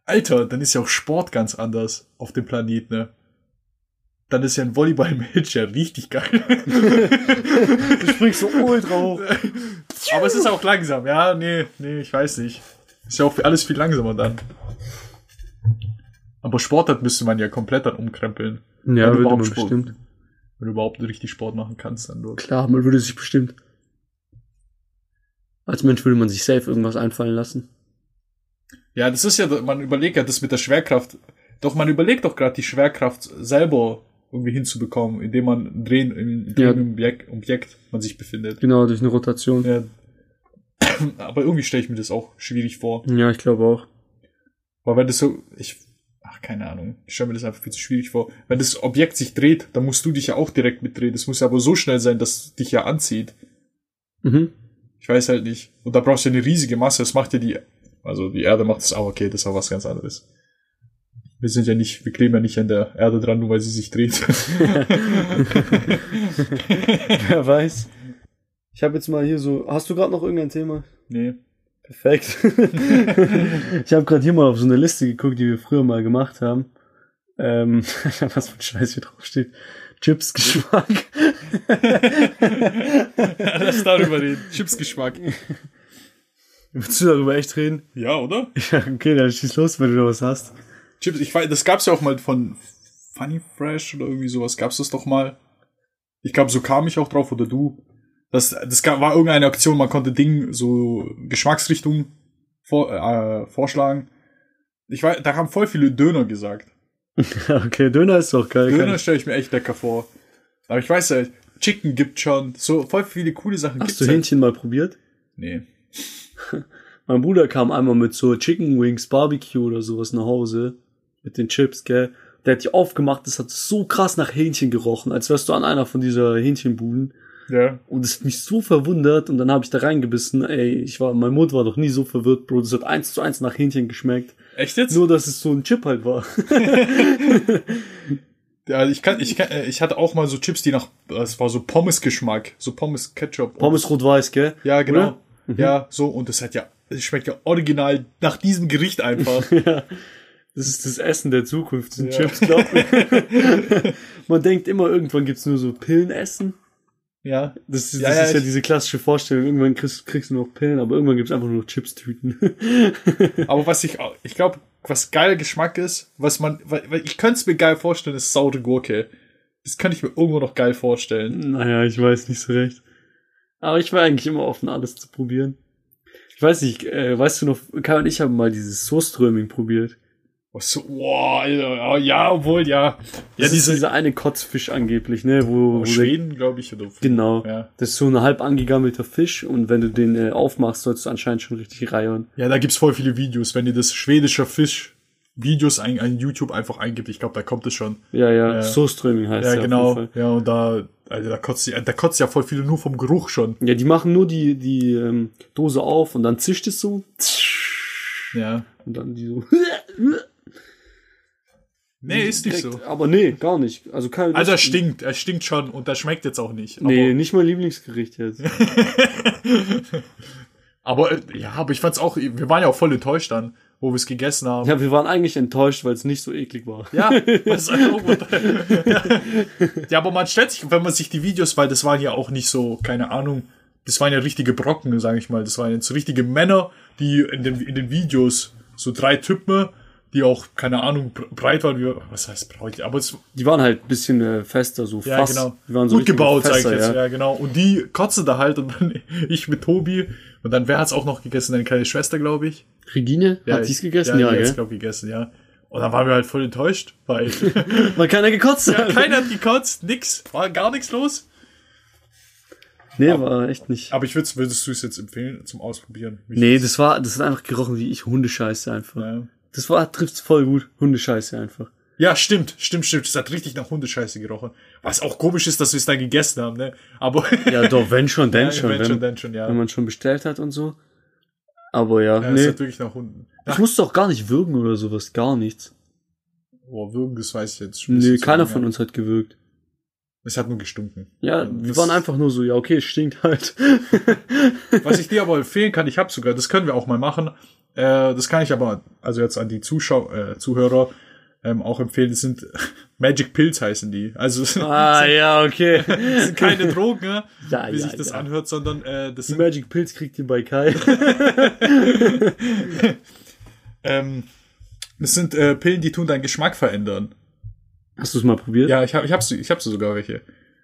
Alter, dann ist ja auch Sport ganz anders auf dem Planeten, ne? Dann ist ja ein Volleyball-Match ja richtig geil. Du springst so ultra hoch. Aber es ist auch langsam. Ja, nee, nee, ich weiß nicht. Ist ja auch alles viel langsamer dann. Aber Sportart müsste man ja komplett dann umkrempeln. Ja, Wenn du würde man überhaupt Sport- bestimmt. Wenn du überhaupt richtig Sport machen kannst, dann dort. Klar, man würde sich bestimmt. Als Mensch würde man sich safe irgendwas einfallen lassen. Ja, das ist ja, man überlegt ja das mit der Schwerkraft. Doch man überlegt doch gerade die Schwerkraft selber irgendwie hinzubekommen, indem man drehen, in Ja. dem Objekt, Objekt man sich befindet. Genau, durch eine Rotation. Ja. Aber irgendwie stelle ich mir das auch schwierig vor. Ja, ich glaube auch. Weil wenn das so, ich, ach, keine Ahnung, ich stelle mir das einfach viel zu schwierig vor. Wenn das Objekt sich dreht, dann musst du dich ja auch direkt mitdrehen. Das muss ja aber so schnell sein, dass es dich ja anzieht. Mhm. Ich weiß halt nicht. Und da brauchst du ja eine riesige Masse. Das macht ja die, also die Erde macht das auch, okay, das ist auch was ganz anderes. Wir sind ja nicht, wir kleben ja nicht an der Erde dran, nur weil sie sich dreht. Wer weiß. Ich habe jetzt mal hier so. Hast du gerade noch irgendein Thema? nee. Perfekt. ich habe gerade hier mal auf so eine Liste geguckt, die wir früher mal gemacht haben. Ähm, was für ein Scheiß hier drauf steht. Chips-Geschmack. Lass darüber reden. Chipsgeschmack. Willst du darüber echt reden? Ja, oder? Ja, okay, dann schieß los, wenn du da was hast. Chips, ich weiß, das gab's ja auch mal von Funny Fresh oder irgendwie sowas. Gab's das doch mal? Ich glaube, so kam ich auch drauf oder du. Das, das war irgendeine Aktion, man konnte Ding so Geschmacksrichtungen vor, äh, vorschlagen. Ich weiß, da haben voll viele Döner gesagt. okay, Döner ist doch geil. Döner stelle ich mir echt lecker vor. Aber ich weiß halt, Chicken gibt schon, so voll viele coole Sachen Hast du halt. Hähnchen mal probiert? Nee. Mein Bruder kam einmal mit so Chicken Wings Barbecue oder sowas nach Hause. Mit den Chips, gell? Der hat die aufgemacht, das hat so krass nach Hähnchen gerochen, als wärst du an einer von dieser Hähnchenbuden. Ja. Und es hat mich so verwundert und dann habe ich da reingebissen. Ey, ich war, mein Mund war noch nie so verwirrt, Bro. Das hat eins zu eins nach Hähnchen geschmeckt. Echt jetzt? Nur, dass es so ein Chip halt war. Ja, ich kann, ich kann, äh, ich hatte auch mal so Chips, die nach, das war so Pommes-Geschmack, so Pommes Ketchup. Pommes rot-weiß, gell? Ja, genau. Oder? Ja, so, und das hat ja, es schmeckt ja original nach diesem Gericht einfach. Ja. Das ist das Essen der Zukunft, sind Ja. Chips, glaub mir. Man denkt immer, irgendwann gibt's nur so Pillenessen. Ja. Das, ist- Ja, das ja, ist ja diese klassische Vorstellung. Irgendwann kriegst, kriegst du noch Pillen, aber irgendwann gibt's einfach nur noch Chips-Tüten. Aber was ich, auch- ich glaube, was geiler Geschmack ist, was man, weil, weil ich könnte es mir geil vorstellen, ist saure Gurke. Das könnte ich mir irgendwo noch geil vorstellen. naja, ich weiß nicht so recht. Aber ich war eigentlich immer offen, alles zu probieren. Ich weiß nicht, äh, weißt du noch, Kai und ich haben mal dieses Soßströming probiert. Was so, wow, Alter, ja, obwohl, ja. Ja, Das ist diese, dieser eine Kotzfisch angeblich, ne, wo, wo Schweden, glaube ich, oder. genau. Ja. Das ist so ein halb angegammelter Fisch und wenn du den äh, aufmachst, sollst du anscheinend schon richtig reiern. Ja, da gibt's voll viele Videos. Wenn ihr das schwedischer Fisch Videos ein, ein YouTube einfach eingibt, ich glaube, da kommt es schon. Ja, ja, Ja. Soßströming heißt Ja, genau. Ja, und da, also da kotzt, die- da kotzt ja voll viele nur vom Geruch schon. Ja, die machen nur die, die ähm, Dose auf und dann zischt es so. Ja. Und dann die so. Nee, ist nicht so. direkt- Aber nee, gar nicht. Also kein. Also er stinkt, er stinkt schon und das schmeckt jetzt auch nicht. Nee, nicht mein Lieblingsgericht jetzt. Aber, äh, ja, aber ich fand's auch, wir waren ja auch voll enttäuscht dann. wo wir es gegessen haben. Ja, wir waren eigentlich enttäuscht, weil es nicht so eklig war. Ja, ja, aber man stellt sich, wenn man sich die Videos, weil das waren ja auch nicht so, keine Ahnung, das waren ja richtige Brocken, sage ich mal. Das waren jetzt so richtige Männer, die in den, in den Videos, so drei Typen, die auch, keine Ahnung, breit waren, wie, was heißt breit, aber es, Die waren halt ein bisschen äh, fester, so ja, fast. genau. Die waren so Gut gebaut, sag ich jetzt, ja. ja. genau. Und die kotzen da halt und dann ich mit Tobi und dann, wer hat's auch noch gegessen? Deine kleine Schwester, glaube ich. Regine, Ja, hat die's gegessen? Ja, Ja, die hat's, gell? glaub ich, gegessen, ja. Und dann waren wir halt voll enttäuscht, weil Weil keiner gekotzt hat. keiner hat gekotzt, nix, war gar nichts los. Nee, war echt nicht. Aber ich würd's, würdest du es jetzt empfehlen zum Ausprobieren? Nee, das war, das hat einfach gerochen wie ich Hundescheiße einfach. ja. Das war, trifft's voll gut. Hundescheiße einfach. ja, stimmt, stimmt, stimmt. Es hat richtig nach Hundescheiße gerochen. Was auch komisch ist, dass wir es dann gegessen haben, ne? Aber Ja, doch, wenn schon, denn Ja, schon. wenn wenn, schon, denn schon, ja. wenn man schon bestellt hat und so. Aber ja, ja, es nee. hat wirklich nach Hunden. Ich musste auch gar nicht würgen oder sowas, gar nichts. Boah, würgen, das weiß ich jetzt schon. Nee, keiner von uns hat gewürgt. Es hat nur gestunken. Ja, Ja, wir waren einfach nur so, ja, okay, es stinkt halt. Was ich dir aber empfehlen kann, ich habe sogar, das können wir auch mal machen. Äh, das kann ich aber, also jetzt an die Zuschau äh, Zuhörer ähm, auch empfehlen. Das sind Magic Pills heißen die. Also ah, ja, okay. sind keine Drogen, ne, Ja, wie ja, sich das ja. anhört, sondern äh, das Die sind Magic Pills kriegt ihr bei Kai. ähm, das sind äh, Pillen, die tun deinen Geschmack verändern. Hast du es mal probiert? Ja, ich habe ich hab, ich hab sogar welche.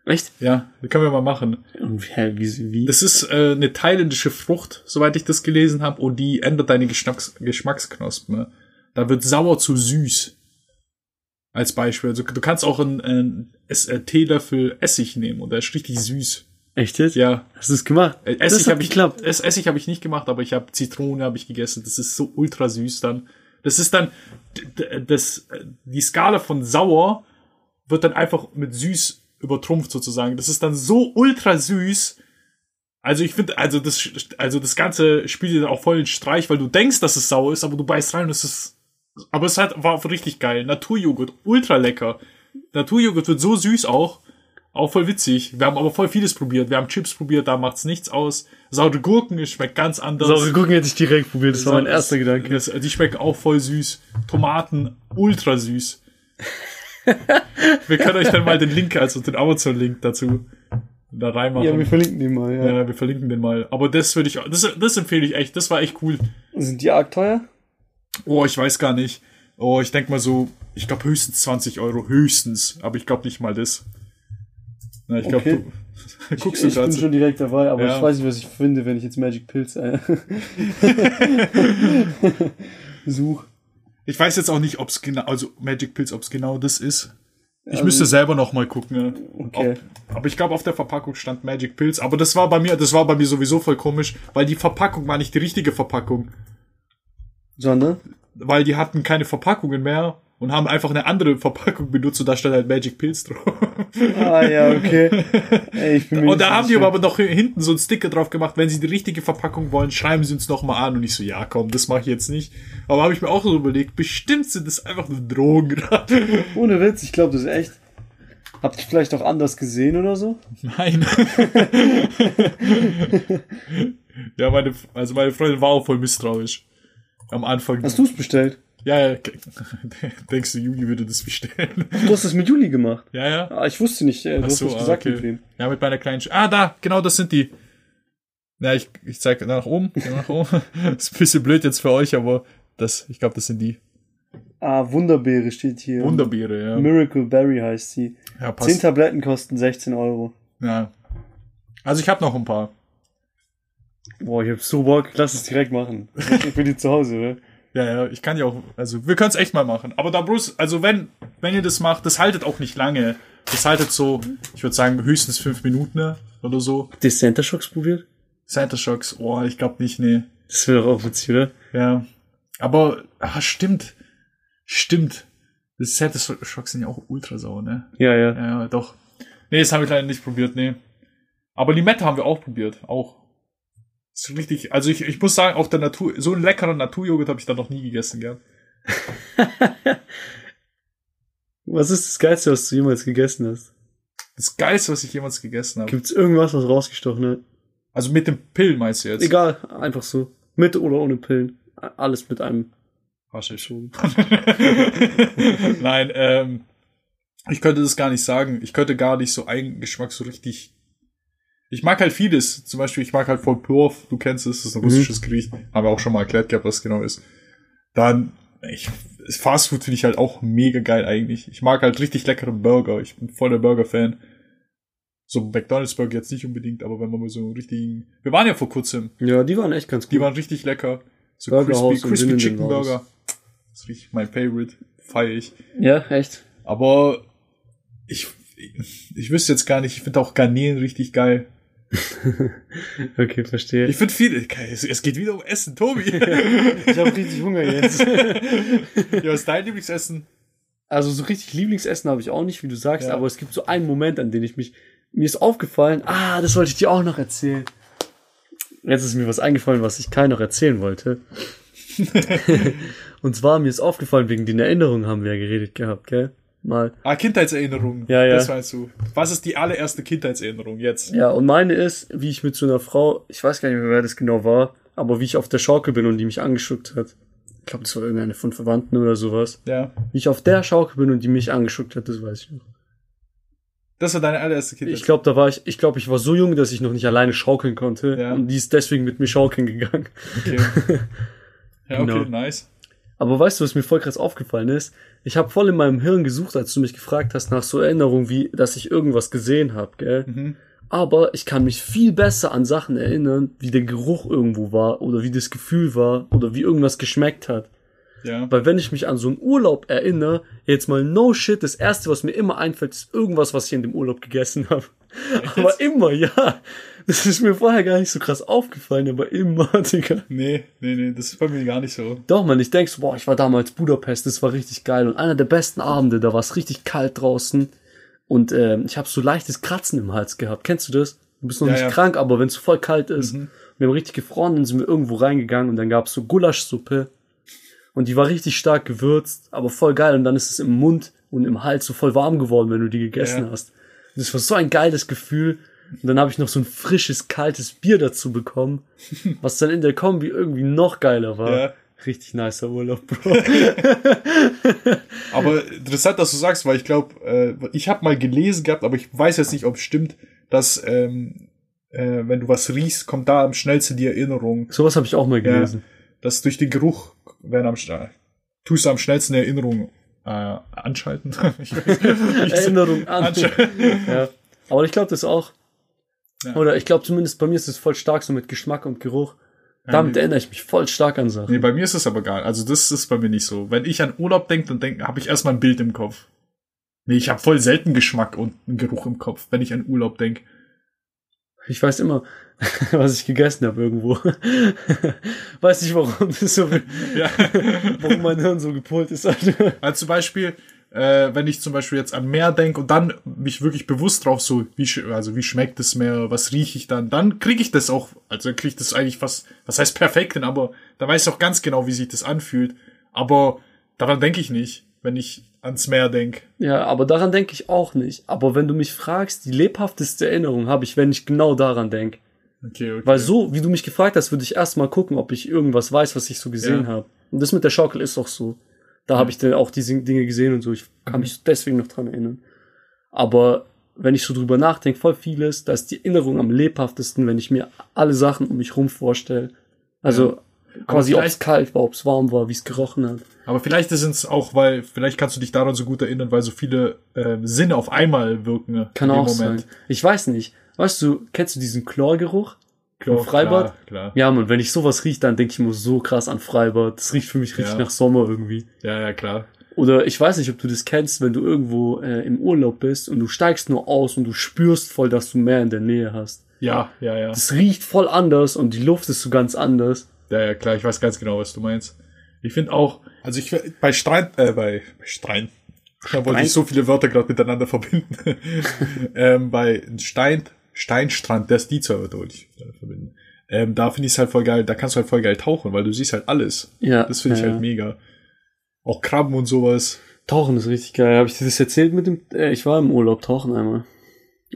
Echt? Ja, können wir mal machen. Und Hä, wie, wie? Das ist äh, eine thailändische Frucht, soweit ich das gelesen habe, und die ändert deine Geschmacks Geschmacksknospen. Ne? Da wird sauer zu süß. Als Beispiel. Also, du kannst auch einen, einen äh, Teelöffel Essig nehmen und der ist richtig süß. Echt jetzt? Ja. Hast du es gemacht? Äh, Essig habe ich geklappt. Ess Essig habe ich nicht gemacht, aber ich habe Zitrone habe ich gegessen. Das ist so ultra süß dann. Das ist dann das die Skala von sauer wird dann einfach mit süß übertrumpft sozusagen. Das ist dann so ultra süß. Also ich finde, also das, also das Ganze spielt dir auch voll den Streich, weil du denkst, dass es sauer ist, aber du beißt rein und es ist, aber es hat, war richtig geil. Naturjoghurt, ultra lecker. Naturjoghurt wird so süß auch, auch voll witzig. Wir haben aber voll vieles probiert. Wir haben Chips probiert, da macht's nichts aus. Saure Gurken, es schmeckt ganz anders. Saure Gurken hätte ich direkt probiert, das war mein erster Gedanke. Das, die schmecken auch voll süß. Tomaten, ultra süß. wir können euch dann mal den Link, also den Amazon-Link dazu da reinmachen. Ja, wir verlinken die mal, ja. Ja, wir verlinken den mal. Aber das würde ich, das, das empfehle ich echt. Das war echt cool. Sind die arg teuer? Oh, ich weiß gar nicht. Oh, ich denk mal so, ich glaube höchstens 20 Euro, höchstens. Aber ich glaube nicht mal das. Na, ich glaube, Okay. du guckst ich du bin gerade. schon direkt dabei, aber Ja. ich weiß nicht, was ich finde, wenn ich jetzt Magic Pills äh, suche. Ich weiß jetzt auch nicht, ob's genau, also Magic Pills, ob's genau das ist. Ich Also- müsste selber noch mal gucken. Okay. Ob, aber ich glaube, auf der Verpackung stand Magic Pills. Aber das war bei mir, das war bei mir sowieso voll komisch, weil die Verpackung war nicht die richtige Verpackung. Sondern? Weil die hatten keine Verpackungen mehr und haben einfach eine andere Verpackung benutzt und da stand halt Magic Pills drauf. Ah ja, okay. Ey, ich bin mir Und da haben die aber noch hinten so einen Sticker drauf gemacht, wenn sie die richtige Verpackung wollen, schreiben sie uns noch mal an. Und ich so, ja komm, das mache ich jetzt nicht. Aber habe ich mir auch so überlegt, bestimmt sind das einfach nur Drogen. Ohne Witz, ich glaube, das ist echt. Habt ihr vielleicht auch anders gesehen oder so? Nein. ja, meine, also meine Freundin war auch voll misstrauisch. Am Anfang. Hast du es bestellt? Ja, ja. Denkst du, Juli würde das bestellen? Du hast es mit Juli gemacht. ja, ja. Ah, ich wusste nicht, äh, du Ach hast nicht ah, gesagt okay. mit wem. Ja, mit meiner kleinen Sch Ah, da, genau, das sind die. Ja, ich, ich zeig nach oben. nach oben. ist ein bisschen blöd jetzt für euch, aber das, ich glaube, das sind die Ah, Wunderbeere steht hier. Wunderbeere, ja. Miracle Berry heißt sie. Ja, Zehn passt. Tabletten kosten 16 Euro. Ja. Also ich habe noch ein paar. Boah, ich hab so Bock, lass es direkt machen. Ich bin die zu Hause, oder? Ja, ja, ich kann ja auch, also wir können es echt mal machen. Aber da bloß, also wenn, wenn ihr das macht, das haltet auch nicht lange. Das haltet so, ich würde sagen, höchstens fünf Minuten ne, oder so. Habt ihr Center Shocks probiert? Center Shocks, oh, ich glaube nicht, nee. Das wäre doch auch witzig, oder? Ja. Aber, ah, stimmt. Stimmt. Das Shocks sind ja auch ultra sauer, ne? Ja, ja. Ja, doch. Nee, das haben wir leider nicht probiert, nee. Aber Limette haben wir auch probiert, auch. Ist richtig, also ich, ich muss sagen, auch der Natur, so einen leckeren Naturjoghurt habe ich da noch nie gegessen, gell? Was ist das Geilste, was du jemals gegessen hast? Das Geilste, was ich jemals gegessen habe. Gibt's irgendwas, was rausgestochen hat? Also mit dem Pillen meinst du jetzt? Egal, einfach so. Mit oder ohne Pillen. Alles mit einem. Haschisch. Nein, ähm, ich könnte das gar nicht sagen. Ich könnte gar nicht so einen Geschmack so richtig. Ich mag halt vieles. Zum Beispiel, ich mag halt voll Plov. Du kennst es, das ist ein russisches Gericht. Haben wir auch schon mal erklärt gehabt, was genau ist. Dann, ich, Fast Food finde ich halt auch mega geil eigentlich. Ich mag halt richtig leckere Burger. Ich bin voll der Burger-Fan. So McDonalds Burger jetzt nicht unbedingt, aber wenn man mal so einen richtigen. Wir waren ja vor kurzem. Ja, die waren echt ganz gut. Die waren richtig lecker. So Burgerhaus crispy, crispy Chicken. Burger. Das ist richtig mein Favorite. Feier ich. Ja, echt. Aber ich, ich, ich wüsste jetzt gar nicht, ich finde auch Garnelen richtig geil. Okay, verstehe. Ich finde viel, es, es geht wieder um Essen, Tobi. Ich habe richtig Hunger jetzt. ja, was ist dein Lieblingsessen? Also so richtig Lieblingsessen habe ich auch nicht, wie du sagst, Ja. aber es gibt so einen Moment, an den ich mich. Mir ist aufgefallen, ah, das wollte ich dir auch noch erzählen. Jetzt ist mir was eingefallen, was ich noch erzählen wollte. Und zwar, mir ist aufgefallen, wegen den Erinnerungen haben wir ja geredet gehabt, gell? Mal. Ah, Kindheitserinnerung. Ja, ja. Das meinst du. Was ist die allererste Kindheitserinnerung jetzt? Ja, und meine ist, wie ich mit so einer Frau, ich weiß gar nicht mehr, wer das genau war, aber wie ich auf der Schaukel bin und die mich angeschuckt hat. Ich glaube, das war irgendeine von Verwandten oder sowas. Ja. Wie ich auf der Schaukel bin und die mich angeschuckt hat, das weiß ich noch. Das war deine allererste Ich Kindheit. glaube, da war ich, ich glaube, ich war so jung, dass ich noch nicht alleine schaukeln konnte. Ja. Und die ist deswegen mit mir schaukeln gegangen. Okay. Ja, okay, Genau. nice. Aber weißt du, was mir voll krass aufgefallen ist? Ich habe voll in meinem Hirn gesucht, als du mich gefragt hast nach so Erinnerungen, wie, dass ich irgendwas gesehen habe, gell? Mhm. Aber ich kann mich viel besser an Sachen erinnern, wie der Geruch irgendwo war oder wie das Gefühl war oder wie irgendwas geschmeckt hat. Ja. Weil wenn ich mich an so einen Urlaub erinnere, jetzt mal no shit, das erste, was mir immer einfällt, ist irgendwas, was ich in dem Urlaub gegessen habe. Aber immer, ja. Das ist mir vorher gar nicht so krass aufgefallen, aber immer, Digga. Nee, nee, nee, das ist bei mir gar nicht so. Doch, man, ich denk so, boah, ich war damals Budapest, das war richtig geil. Und einer der besten Abende, da war es richtig kalt draußen. Und ähm, ich habe so leichtes Kratzen im Hals gehabt. Kennst du das? Du bist noch Ja, nicht ja. krank, aber wenn es so voll kalt ist. Mhm. Wir haben richtig gefroren, dann sind wir irgendwo reingegangen und dann gab's so Gulaschsuppe. Und die war richtig stark gewürzt, aber voll geil. Und dann ist es im Mund und im Hals so voll warm geworden, wenn du die gegessen Ja. hast. Und das war so ein geiles Gefühl. Und dann habe ich noch so ein frisches, kaltes Bier dazu bekommen, was dann in der Kombi irgendwie noch geiler war. Ja. Richtig nicer Urlaub, Bro. Aber interessant, dass du sagst, weil ich glaube, äh, ich habe mal gelesen gehabt, aber ich weiß jetzt nicht, ob es stimmt, dass ähm, äh, wenn du was riechst, kommt da am schnellsten die Erinnerung. Sowas habe ich auch mal gelesen. Dass durch den Geruch werden am schnell tust du am schnellsten die Erinnerung äh, anschalten. ich weiß nicht, ich Erinnerung an. anschalten. ja. Aber ich glaube das auch. Ja. Oder ich glaube zumindest bei mir ist es voll stark so mit Geschmack und Geruch. Damit nee. erinnere ich mich voll stark an Sachen. Nee, bei mir ist es aber gar Also das ist bei mir nicht so. Wenn ich an Urlaub denke, dann denk, habe ich erstmal ein Bild im Kopf. Nee, ich habe voll selten Geschmack und einen Geruch im Kopf, wenn ich an Urlaub denk. Ich weiß immer, was ich gegessen habe irgendwo. weiß nicht warum das so, Ja. warum mein Hirn so gepolt ist. Also zum Beispiel, äh, wenn ich zum Beispiel jetzt an Meer denk und dann mich wirklich bewusst drauf so, wie, also wie schmeckt das Meer, was rieche ich dann, dann kriege ich das auch, also kriege ich das eigentlich fast, was heißt perfekt hin, aber da weiß ich auch ganz genau, wie sich das anfühlt. Aber daran denke ich nicht, wenn ich ans Meer denk. Ja, aber daran denke ich auch nicht. Aber wenn du mich fragst, die lebhafteste Erinnerung habe ich, wenn ich genau daran denke. Okay, okay. Weil so, wie du mich gefragt hast, würde ich erstmal gucken, ob ich irgendwas weiß, was ich so gesehen Ja. habe. Und das mit der Schaukel ist auch so. Da habe ich dann auch diese Dinge gesehen und so. Ich kann Mhm. mich deswegen noch dran erinnern. Aber wenn ich so drüber nachdenke, voll vieles, da ist die Erinnerung am lebhaftesten, wenn ich mir alle Sachen um mich rum vorstelle. Also quasi, ob es kalt war, ob es warm war, wie es gerochen hat. Aber vielleicht ist es auch, weil, vielleicht kannst du dich daran so gut erinnern, weil so viele äh, Sinne auf einmal wirken. Kann in dem auch sein. Ich weiß nicht. Weißt du, kennst du diesen Chlorgeruch? Im Freibad? Klar, klar. Ja, man, wenn ich sowas rieche, dann denke ich immer so krass an Freibad. Das riecht für mich richtig Ja. nach Sommer irgendwie. Ja, ja, klar. Oder ich weiß nicht, ob du das kennst, wenn du irgendwo äh, im Urlaub bist und du steigst nur aus und du spürst voll, dass du mehr in der Nähe hast. Ja, ja, ja. Das riecht voll anders und die Luft ist so ganz anders. Ja, ja, klar, ich weiß ganz genau, was du meinst. Ich finde auch, also ich bei Strand, äh, bei, bei Strand, da wollte ich so viele Wörter gerade miteinander verbinden. ähm, bei Stein, Steinstrand, das die zwei Wörter wollte ich äh, verbinden. Ähm, da finde ich es halt voll geil, da kannst du halt voll geil tauchen, weil du siehst halt alles. Ja. Das finde ich ja, halt mega. Auch Krabben und sowas. Tauchen ist richtig geil. Habe ich dir das erzählt mit dem? Äh, ich war im Urlaub tauchen einmal.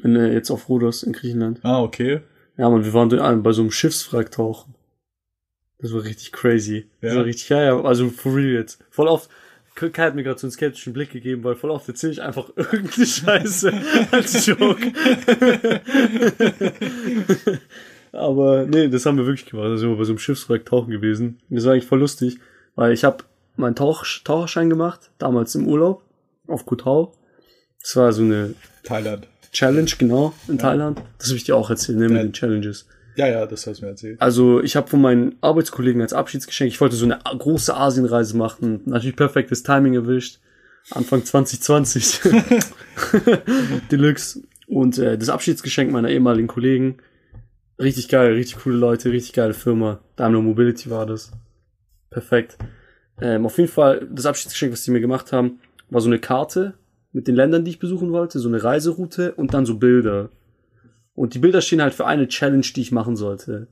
In, äh, jetzt auf Rhodos in Griechenland. Ah, okay. Ja, man, wir waren bei so einem Schiffswrack tauchen. Das war richtig crazy. Das Ja. war richtig, ja, ja, also for real jetzt. Voll oft, Kai hat mir gerade so einen skeptischen Blick gegeben, weil voll oft erzähle ich einfach irgendeine Scheiße als Joke. Aber nee, das haben wir wirklich gemacht. Da sind wir bei so einem Schiffswrack tauchen gewesen. Das war eigentlich voll lustig, weil ich habe meinen Tauch Taucherschein gemacht, damals im Urlaub auf Kutau. Das war so eine Thailand. Challenge, genau, in Thailand. Das habe ich dir auch erzählt, ne, mit Ja. den Challenges. Ja, ja, das hast du mir erzählt. Also ich habe von meinen Arbeitskollegen als Abschiedsgeschenk, ich wollte so eine große Asienreise machen. Natürlich perfektes Timing erwischt. Anfang 2020. Deluxe. Und äh, das Abschiedsgeschenk meiner ehemaligen Kollegen. Richtig geil, richtig coole Leute, richtig geile Firma. Daimler Mobility war das. Perfekt. Ähm, auf jeden Fall, das Abschiedsgeschenk, was die mir gemacht haben, war so eine Karte mit den Ländern, die ich besuchen wollte, so eine Reiseroute und dann so Bilder. Und die Bilder stehen halt für eine Challenge, die ich machen sollte.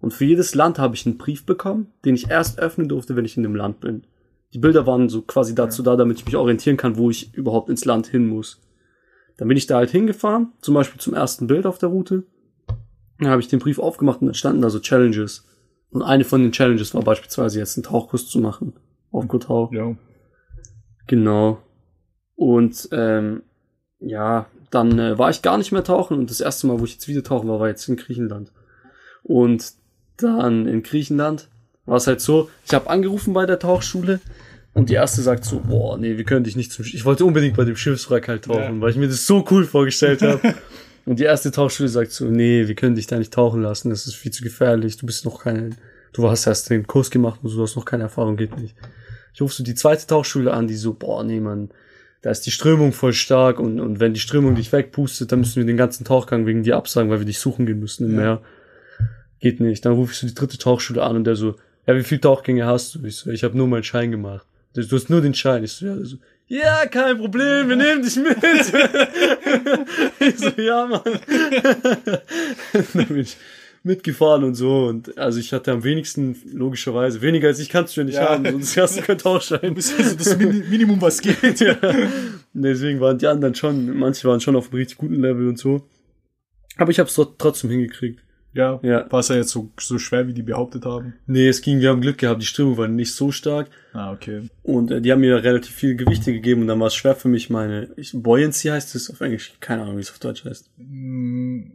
Und für jedes Land habe ich einen Brief bekommen, den ich erst öffnen durfte, wenn ich in dem Land bin. Die Bilder waren so quasi dazu da, damit ich mich orientieren kann, wo ich überhaupt ins Land hin muss. Dann bin ich da halt hingefahren, zum Beispiel zum ersten Bild auf der Route. Dann habe ich den Brief aufgemacht und dann standen da so Challenges. Und eine von den Challenges war beispielsweise jetzt einen Tauchkurs zu machen auf Kotau. Ja. Genau. Und ähm, ja, dann äh, war ich gar nicht mehr tauchen und das erste Mal, wo ich jetzt wieder tauchen war, war jetzt in Griechenland. Und dann in Griechenland war es halt so, ich habe angerufen bei der Tauchschule und die erste sagt so, boah, nee, wir können dich nicht zum Sch Ich wollte unbedingt bei dem Schiffswrack halt tauchen, Ja. weil ich mir das so cool vorgestellt habe. und die erste Tauchschule sagt so, nee, wir können dich da nicht tauchen lassen, das ist viel zu gefährlich, du bist noch kein, du hast erst den Kurs gemacht und so, du hast noch keine Erfahrung, geht nicht. Ich rufe so die zweite Tauchschule an, die so, boah, nee, Mann, da ist die Strömung voll stark und, und wenn die Strömung dich wegpustet, dann müssen wir den ganzen Tauchgang wegen dir absagen, weil wir dich suchen gehen müssen im Ja. Meer. Geht nicht. Dann rufe ich so die dritte Tauchschule an und der so, ja, wie viele Tauchgänge hast du? Ich so, ich habe nur meinen Schein gemacht. So, Du hast nur den Schein. Ich so, ja, so, ja, kein Problem, wir nehmen dich mit. ich so, ja, Mann. dann bin ich mitgefahren und so und also ich hatte am wenigsten logischerweise weniger als ich kannst du ja nicht Ja. haben sonst hast du keinen Tauchschein Das ist also das Mini Minimum, was geht. ja. Deswegen waren die anderen schon, manche waren schon auf einem richtig guten Level und so. Aber ich habe es trotzdem hingekriegt. Ja. Ja. War es ja jetzt so, so schwer, wie die behauptet haben? Nee, es ging, wir haben Glück gehabt, die Strömung war nicht so stark Ah, okay. und äh, die haben mir relativ viele Gewichte gegeben und dann war es schwer für mich, meine, ich, Buoyancy heißt es auf Englisch, keine Ahnung, wie es auf Deutsch heißt. Mm,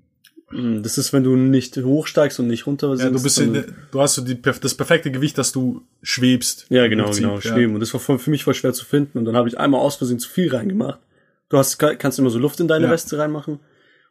Das ist, wenn du nicht hochsteigst und nicht runter Ja, du sinkst, bist in, du hast so die, das perfekte Gewicht, dass du schwebst. Ja, genau, genau, ja. schweben. Und das war für mich voll schwer zu finden. Und dann habe ich einmal aus Versehen zu viel reingemacht. Du hast, kannst immer so Luft in deine Ja. Weste reinmachen.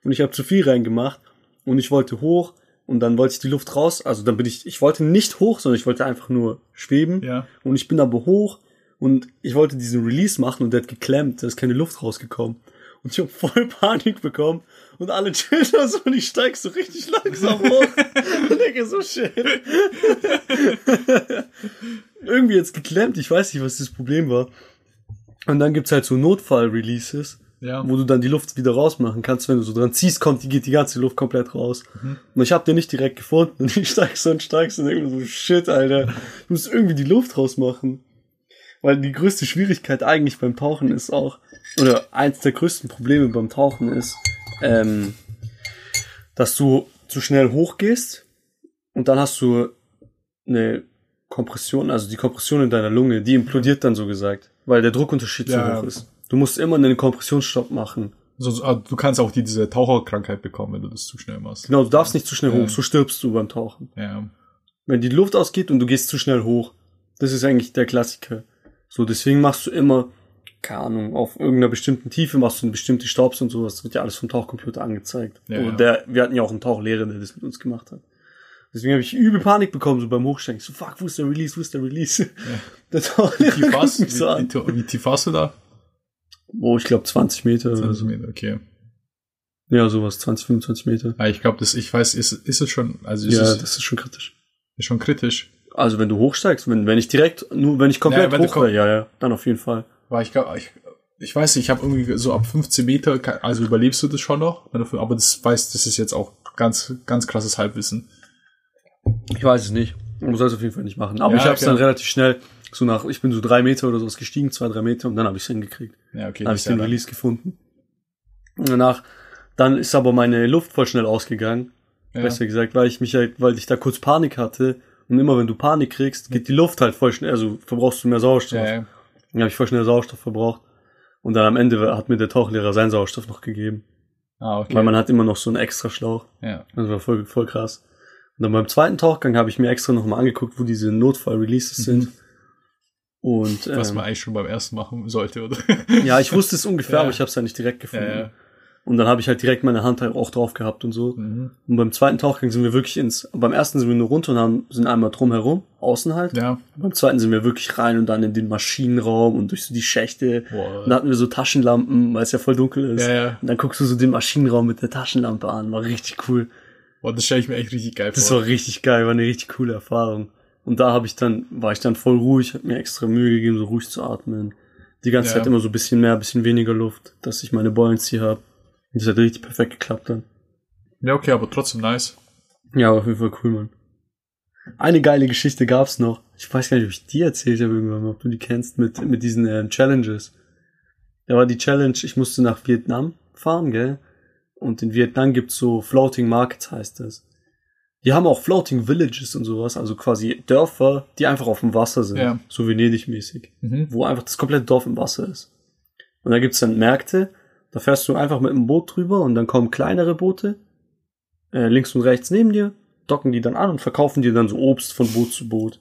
Und ich habe zu viel reingemacht. Und ich wollte hoch. Und dann wollte ich die Luft raus. Also dann bin ich, ich wollte nicht hoch, sondern ich wollte einfach nur schweben. Ja. Und ich bin aber hoch. Und ich wollte diesen Release machen und der hat geklemmt. Da ist keine Luft rausgekommen. Und ich habe voll Panik bekommen. Und alle chillen so und ich steig so richtig langsam hoch. und denke so, shit. Irgendwie jetzt geklemmt. Ich weiß nicht, was das Problem war. Und dann gibt's halt so Notfall-Releases, Ja. wo du dann die Luft wieder rausmachen kannst. Wenn du so dran ziehst, kommt die, geht die ganze Luft komplett raus. Und ich habe den nicht direkt gefunden. Und ich steig so und steig so und denke so, shit, Alter. Du musst irgendwie die Luft rausmachen. Weil die größte Schwierigkeit eigentlich beim Tauchen ist auch, oder eins der größten Probleme beim Tauchen ist, ähm, dass du zu schnell hochgehst und dann hast du eine Kompression, also die Kompression in deiner Lunge, die implodiert dann so gesagt, weil der Druckunterschied Ja, zu ja. hoch ist. Du musst immer einen Kompressionsstopp machen. So, so, ah, du kannst auch die, diese Taucherkrankheit bekommen, wenn du das zu schnell machst. Genau, du darfst nicht zu schnell Ja. hoch, so stirbst du beim Tauchen. Ja. Wenn die Luft ausgeht und du gehst zu schnell hoch, das ist eigentlich der Klassiker. So, deswegen machst du immer, keine Ahnung, auf irgendeiner bestimmten Tiefe machst du eine bestimmte Stops und sowas. Das wird ja alles vom Tauchcomputer angezeigt. Ja, Und ja. der, wir hatten ja auch einen Tauchlehrer, der das mit uns gemacht hat. Deswegen habe ich übel Panik bekommen, so beim Hochsteigen. So, fuck, wo ist der Release, wo ist der Release? Der Tauchlehrer Wie tief guckt warst, mich so wie, an. wie, wie tief warst du da? Oh, ich glaube 20 Meter. oder Also, so. okay. Ja, sowas, 20, 25 Meter. Ah, ich glaube, das, ich weiß, ist, ist es schon, also ist Ja, es das ist schon kritisch. ist schon kritisch. Also wenn du hochsteigst, wenn, wenn ich direkt, nur wenn ich komplett Ja, wenn du hoch kom- wäre, ja, ja, dann auf jeden Fall. Weil ich glaube, ich, ich weiß nicht, ich habe irgendwie so ab 15 Meter, also überlebst du das schon noch, aber das weiß, das ist jetzt auch ganz, ganz krasses Halbwissen. Ich weiß es nicht. Du sollst auf jeden Fall nicht machen. Aber Ja, ich habe es okay. dann relativ schnell, so nach, ich bin so drei Meter oder sowas gestiegen, zwei, drei Meter und dann habe ich es hingekriegt. Ja, okay. Dann habe ich den Release gefunden. Und danach, dann ist aber meine Luft voll schnell ausgegangen. Ja. Besser gesagt, weil ich mich halt, weil ich da kurz Panik hatte Und immer wenn du Panik kriegst, geht die Luft halt voll schnell, also verbrauchst du mehr Sauerstoff. Ja. Dann habe ich voll schnell Sauerstoff verbraucht. Und dann am Ende hat mir der Tauchlehrer seinen Sauerstoff noch gegeben. Ah, okay. Weil man hat immer noch so einen extra Schlauch. ja. Das war voll, voll krass. Und dann beim zweiten Tauchgang habe ich mir extra nochmal angeguckt, wo diese Notfall-Releases sind. Und Mhm. Was ähm, man eigentlich schon beim ersten machen sollte, oder? ja, ich wusste es ungefähr, Ja. aber ich habe es ja nicht direkt gefunden. Ja, ja. Und dann habe ich halt direkt meine Hand halt auch drauf gehabt und so. Mhm. Und beim zweiten Tauchgang sind wir wirklich ins, beim ersten sind wir nur runter und haben, sind einmal drumherum, außen halt. Ja. Beim zweiten sind wir wirklich rein und dann in den Maschinenraum und durch so die Schächte. Boah. Und da hatten wir so Taschenlampen, weil es ja voll dunkel ist. Ja, ja. Und dann guckst du so den Maschinenraum mit der Taschenlampe an. War richtig cool. Boah, das stelle ich mir echt richtig geil Das vor. war richtig geil, war eine richtig coole Erfahrung. Und da habe ich dann, war ich dann voll ruhig, hab mir extra Mühe gegeben, so ruhig zu atmen. Die ganze Ja. Zeit immer so ein bisschen mehr, ein bisschen weniger Luft, dass ich meine Buoyancy habe. Das hat richtig perfekt geklappt dann. Ja, okay, aber trotzdem nice. Ja, auf jeden Fall cool, Mann. Eine geile Geschichte gab's noch. Ich weiß gar nicht, ob ich die erzählt habe ob du die kennst, mit, mit diesen ähm, Challenges. Da war die Challenge, ich musste nach Vietnam fahren, gell? Und in Vietnam gibt's so Floating Markets, heißt das. Die haben auch Floating Villages und sowas, also quasi Dörfer, die einfach auf dem Wasser sind. Ja. So Venedig-mäßig. Mhm. Wo einfach das komplette Dorf im Wasser ist. Und da gibt's dann Märkte, da fährst du einfach mit einem Boot drüber und dann kommen kleinere Boote, äh, links und rechts neben dir, docken die dann an und verkaufen dir dann so Obst von Boot zu Boot.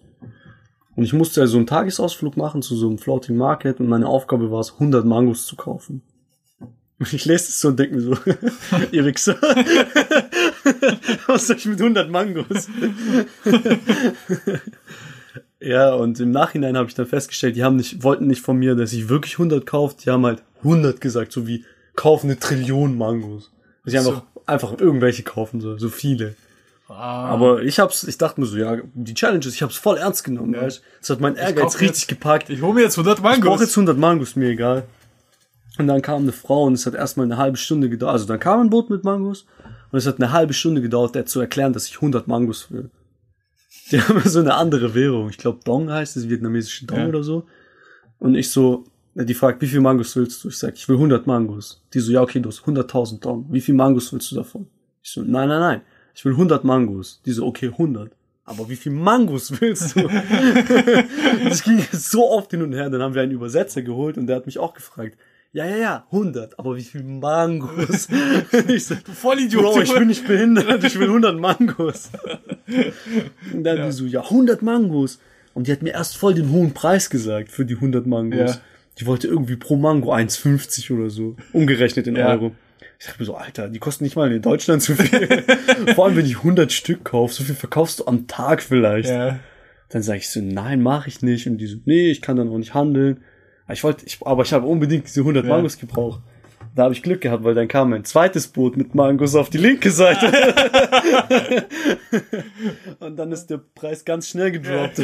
Und ich musste ja so einen Tagesausflug machen zu so einem Floating Market und meine Aufgabe war es, 100 Mangos zu kaufen. Und ich lese es so und denke mir so, ihr Wichser, was soll ich mit 100 Mangos? ja, und im Nachhinein habe ich dann festgestellt, die haben nicht, wollten nicht von mir, dass ich wirklich 100 kaufe, die haben halt 100 gesagt, so wie, kauf eine Trillion Mangos. Dass ich So. einfach, einfach irgendwelche kaufen soll, so viele. Ah, Aber ich hab's, ich dachte mir so, ja, die Challenges, ich hab's voll ernst genommen, Ja. weißt Das hat mein Ehrgeiz jetzt- richtig gepackt. ich hole mir jetzt 100 Ich brauche Mangos. jetzt 100 Mangos, mir egal. Und dann kam eine Frau und es hat erstmal eine halbe Stunde gedauert. Also dann kam ein Boot mit Mangos und es hat eine halbe Stunde gedauert, der zu erklären, dass ich 100 Mangos will. Die haben so eine andere Währung. Ich glaube, Dong heißt es, vietnamesische Dong Ja. oder so. Und ich so, die fragt, wie viel Mangos willst du? Ich sag, ich will 100 Mangos. Die so, ja, okay, du hast 100.000 Dong. Wie viel Mangos willst du davon? Ich so, nein, nein, nein. Ich will 100 Mangos. Die so, okay, 100. Aber wie viel Mangos willst du? das ging so oft hin und her. Dann haben wir einen Übersetzer geholt und der hat mich auch gefragt. Ja, ja, ja, 100. Aber wie viel Mangos? ich so, Du Vollidiot. Bro, ich bin nicht behindert, ich will 100 Mangos. Und dann Ja. die so, ja, 100 Mangos. Und die hat mir erst voll den hohen Preis gesagt für die 100 Mangos. Ja. Die wollte irgendwie pro Mango 1,50 oder so. Umgerechnet in Ja. Euro. Ich dachte mir so, Alter, die kosten nicht mal in Deutschland so viel. Vor allem, wenn ich 100 Stück kaufe, so viel verkaufst du am Tag vielleicht. ja. Dann sage ich so, nein, mache ich nicht. Und die so, nee, ich kann dann auch nicht handeln. Aber ich wollte, ich, aber ich habe unbedingt diese 100 Ja. Mangos gebraucht. Da habe ich Glück gehabt, weil dann kam ein zweites Boot mit Mangos auf die linke Seite. und dann ist der Preis ganz schnell gedroppt.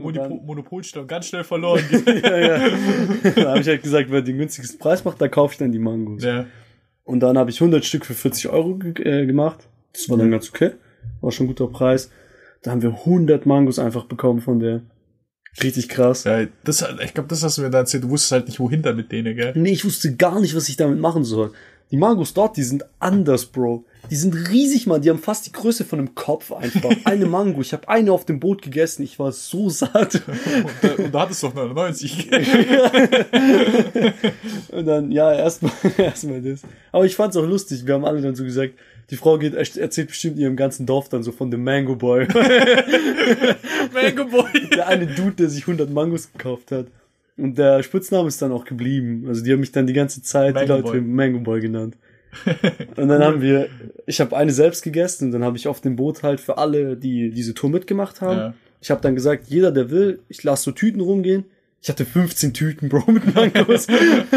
Monopol Monopolstellung ganz schnell verloren. ja, ja. Da habe ich halt gesagt, wer den günstigsten Preis macht, da kaufe ich dann die Mangos. ja. Und dann habe ich 100 Stück für 40 Euro äh, gemacht. Das war dann ganz okay. War schon ein guter Preis. Da haben wir 100 Mangos einfach bekommen von der. Richtig krass. ja das, ich glaube, das hast du mir da erzählt. Du wusstest halt nicht, wohin damit denen, gell? Nee, ich wusste gar nicht, was ich damit machen soll. Die Mangos dort, die sind anders, Bro. Die sind riesig, Mann. Die haben fast die Größe von einem Kopf einfach. Eine Mango. Ich habe eine auf dem Boot gegessen. Ich war so satt. Und da, und da hattest du doch 99. Und dann, ja, erstmal erstmal das. Aber ich fand's auch lustig. Wir haben alle dann so gesagt, die Frau geht, erzählt bestimmt ihrem ganzen Dorf dann so von dem Mango Boy. Mango Boy. der eine Dude, der sich 100 Mangos gekauft hat. Und der Spitzname ist dann auch geblieben. Also die haben mich dann die ganze Zeit die Mango Leute Boy. Mango Boy genannt. Und dann haben wir, ich habe eine selbst gegessen und dann habe ich auf dem Boot halt für alle, die diese Tour mitgemacht haben. Ja. Ich habe dann gesagt, jeder, der will, ich lasse so Tüten rumgehen. Ich hatte 15 Tüten, Bro, mit Mangos. ich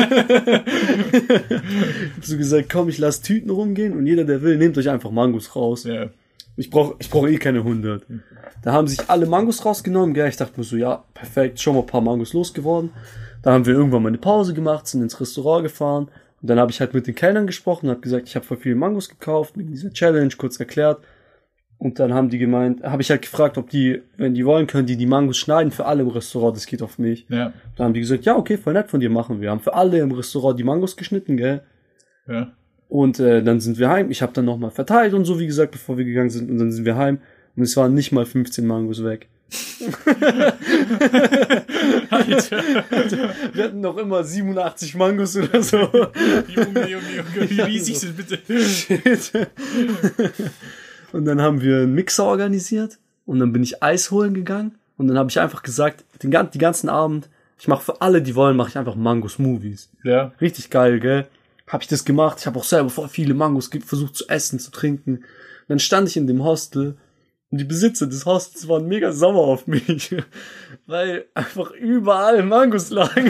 hab so gesagt, komm, ich lasse Tüten rumgehen und jeder, der will, nehmt euch einfach Mangos raus. Ja. Ich brauche ich brauch eh keine 100. Da haben sich alle Mangos rausgenommen, gell? Ich dachte mir so, ja, perfekt, schon mal ein paar Mangos losgeworden. Dann haben wir irgendwann mal eine Pause gemacht, sind ins Restaurant gefahren. Und dann habe ich halt mit den Kellnern gesprochen, habe gesagt, ich habe voll viele Mangos gekauft, mit dieser Challenge, kurz erklärt. Und dann haben die gemeint, habe ich halt gefragt, ob die, wenn die wollen, können die die Mangos schneiden für alle im Restaurant, das geht auf mich. Ja. Dann haben die gesagt, ja, okay, voll nett von dir machen wir. Haben für alle im Restaurant die Mangos geschnitten, gell? Ja. Und äh, dann sind wir heim. Ich habe dann nochmal verteilt und so, wie gesagt, bevor wir gegangen sind. Und dann sind wir heim. Und es waren nicht mal 15 Mangos weg. Alter. Wir hatten noch immer 87 Mangos oder so. Junge, Junge, Junge, wie riesig sind bitte? Shit. Und dann haben wir einen Mixer organisiert und dann bin ich Eis holen gegangen und dann habe ich einfach gesagt, den, die ganzen Abend, ich mache für alle, die wollen, mache ich einfach Mango-Smoothies. Ja. Richtig geil, gell? Habe ich das gemacht. Ich habe auch selber voll viele Mangos versucht zu essen, zu trinken. Und dann stand ich in dem Hostel und die Besitzer des Hostels waren mega sauer auf mich, weil einfach überall Mangos lagen.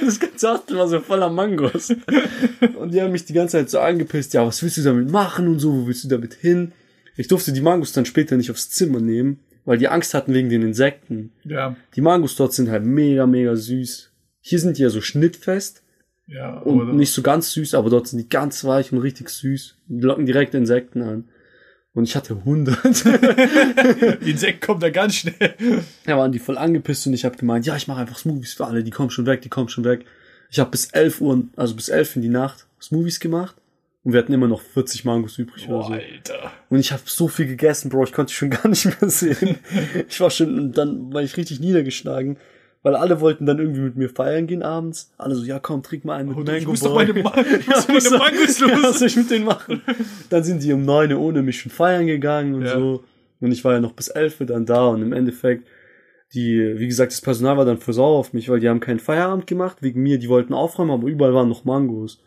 das ganze Hostel war so voller Mangos. Und die haben mich die ganze Zeit so angepisst, ja, was willst du damit machen und so, wo willst du damit hin? Ich durfte die Mangos dann später nicht aufs Zimmer nehmen, weil die Angst hatten wegen den Insekten. Ja. Die Mangos dort sind halt mega, mega süß. Hier sind die ja so schnittfest. Ja, und nicht so ganz süß, aber dort sind die ganz weich und richtig süß. Die locken direkt Insekten an. Und ich hatte 100. die Insekten kommen da ganz schnell. Ja, waren die voll angepisst und ich habe gemeint, ja, ich mache einfach Smoothies für alle, die kommen schon weg, die kommen schon weg. Ich habe bis 11 Uhr, also bis 11 in die Nacht Smoothies gemacht und wir hatten immer noch 40 Mangos übrig Boah, oder so. Alter. Und ich habe so viel gegessen, Bro, ich konnte schon gar nicht mehr sehen. ich war schon, dann war ich richtig niedergeschlagen. Weil alle wollten dann irgendwie mit mir feiern gehen abends. Alle so, ja komm, trink mal einen mit oh, Mango ich muss Boy. Doch meine, Ma ja, meine Mangos los. Ja, was soll ich mit denen machen? Dann sind die um neun Uhr ohne mich schon feiern gegangen und ja. so. Und ich war ja noch bis elf dann da und im Endeffekt, die, wie gesagt, das Personal war dann für sauer auf mich, weil die haben keinen Feierabend gemacht wegen mir. Die wollten aufräumen, aber überall waren noch Mangos.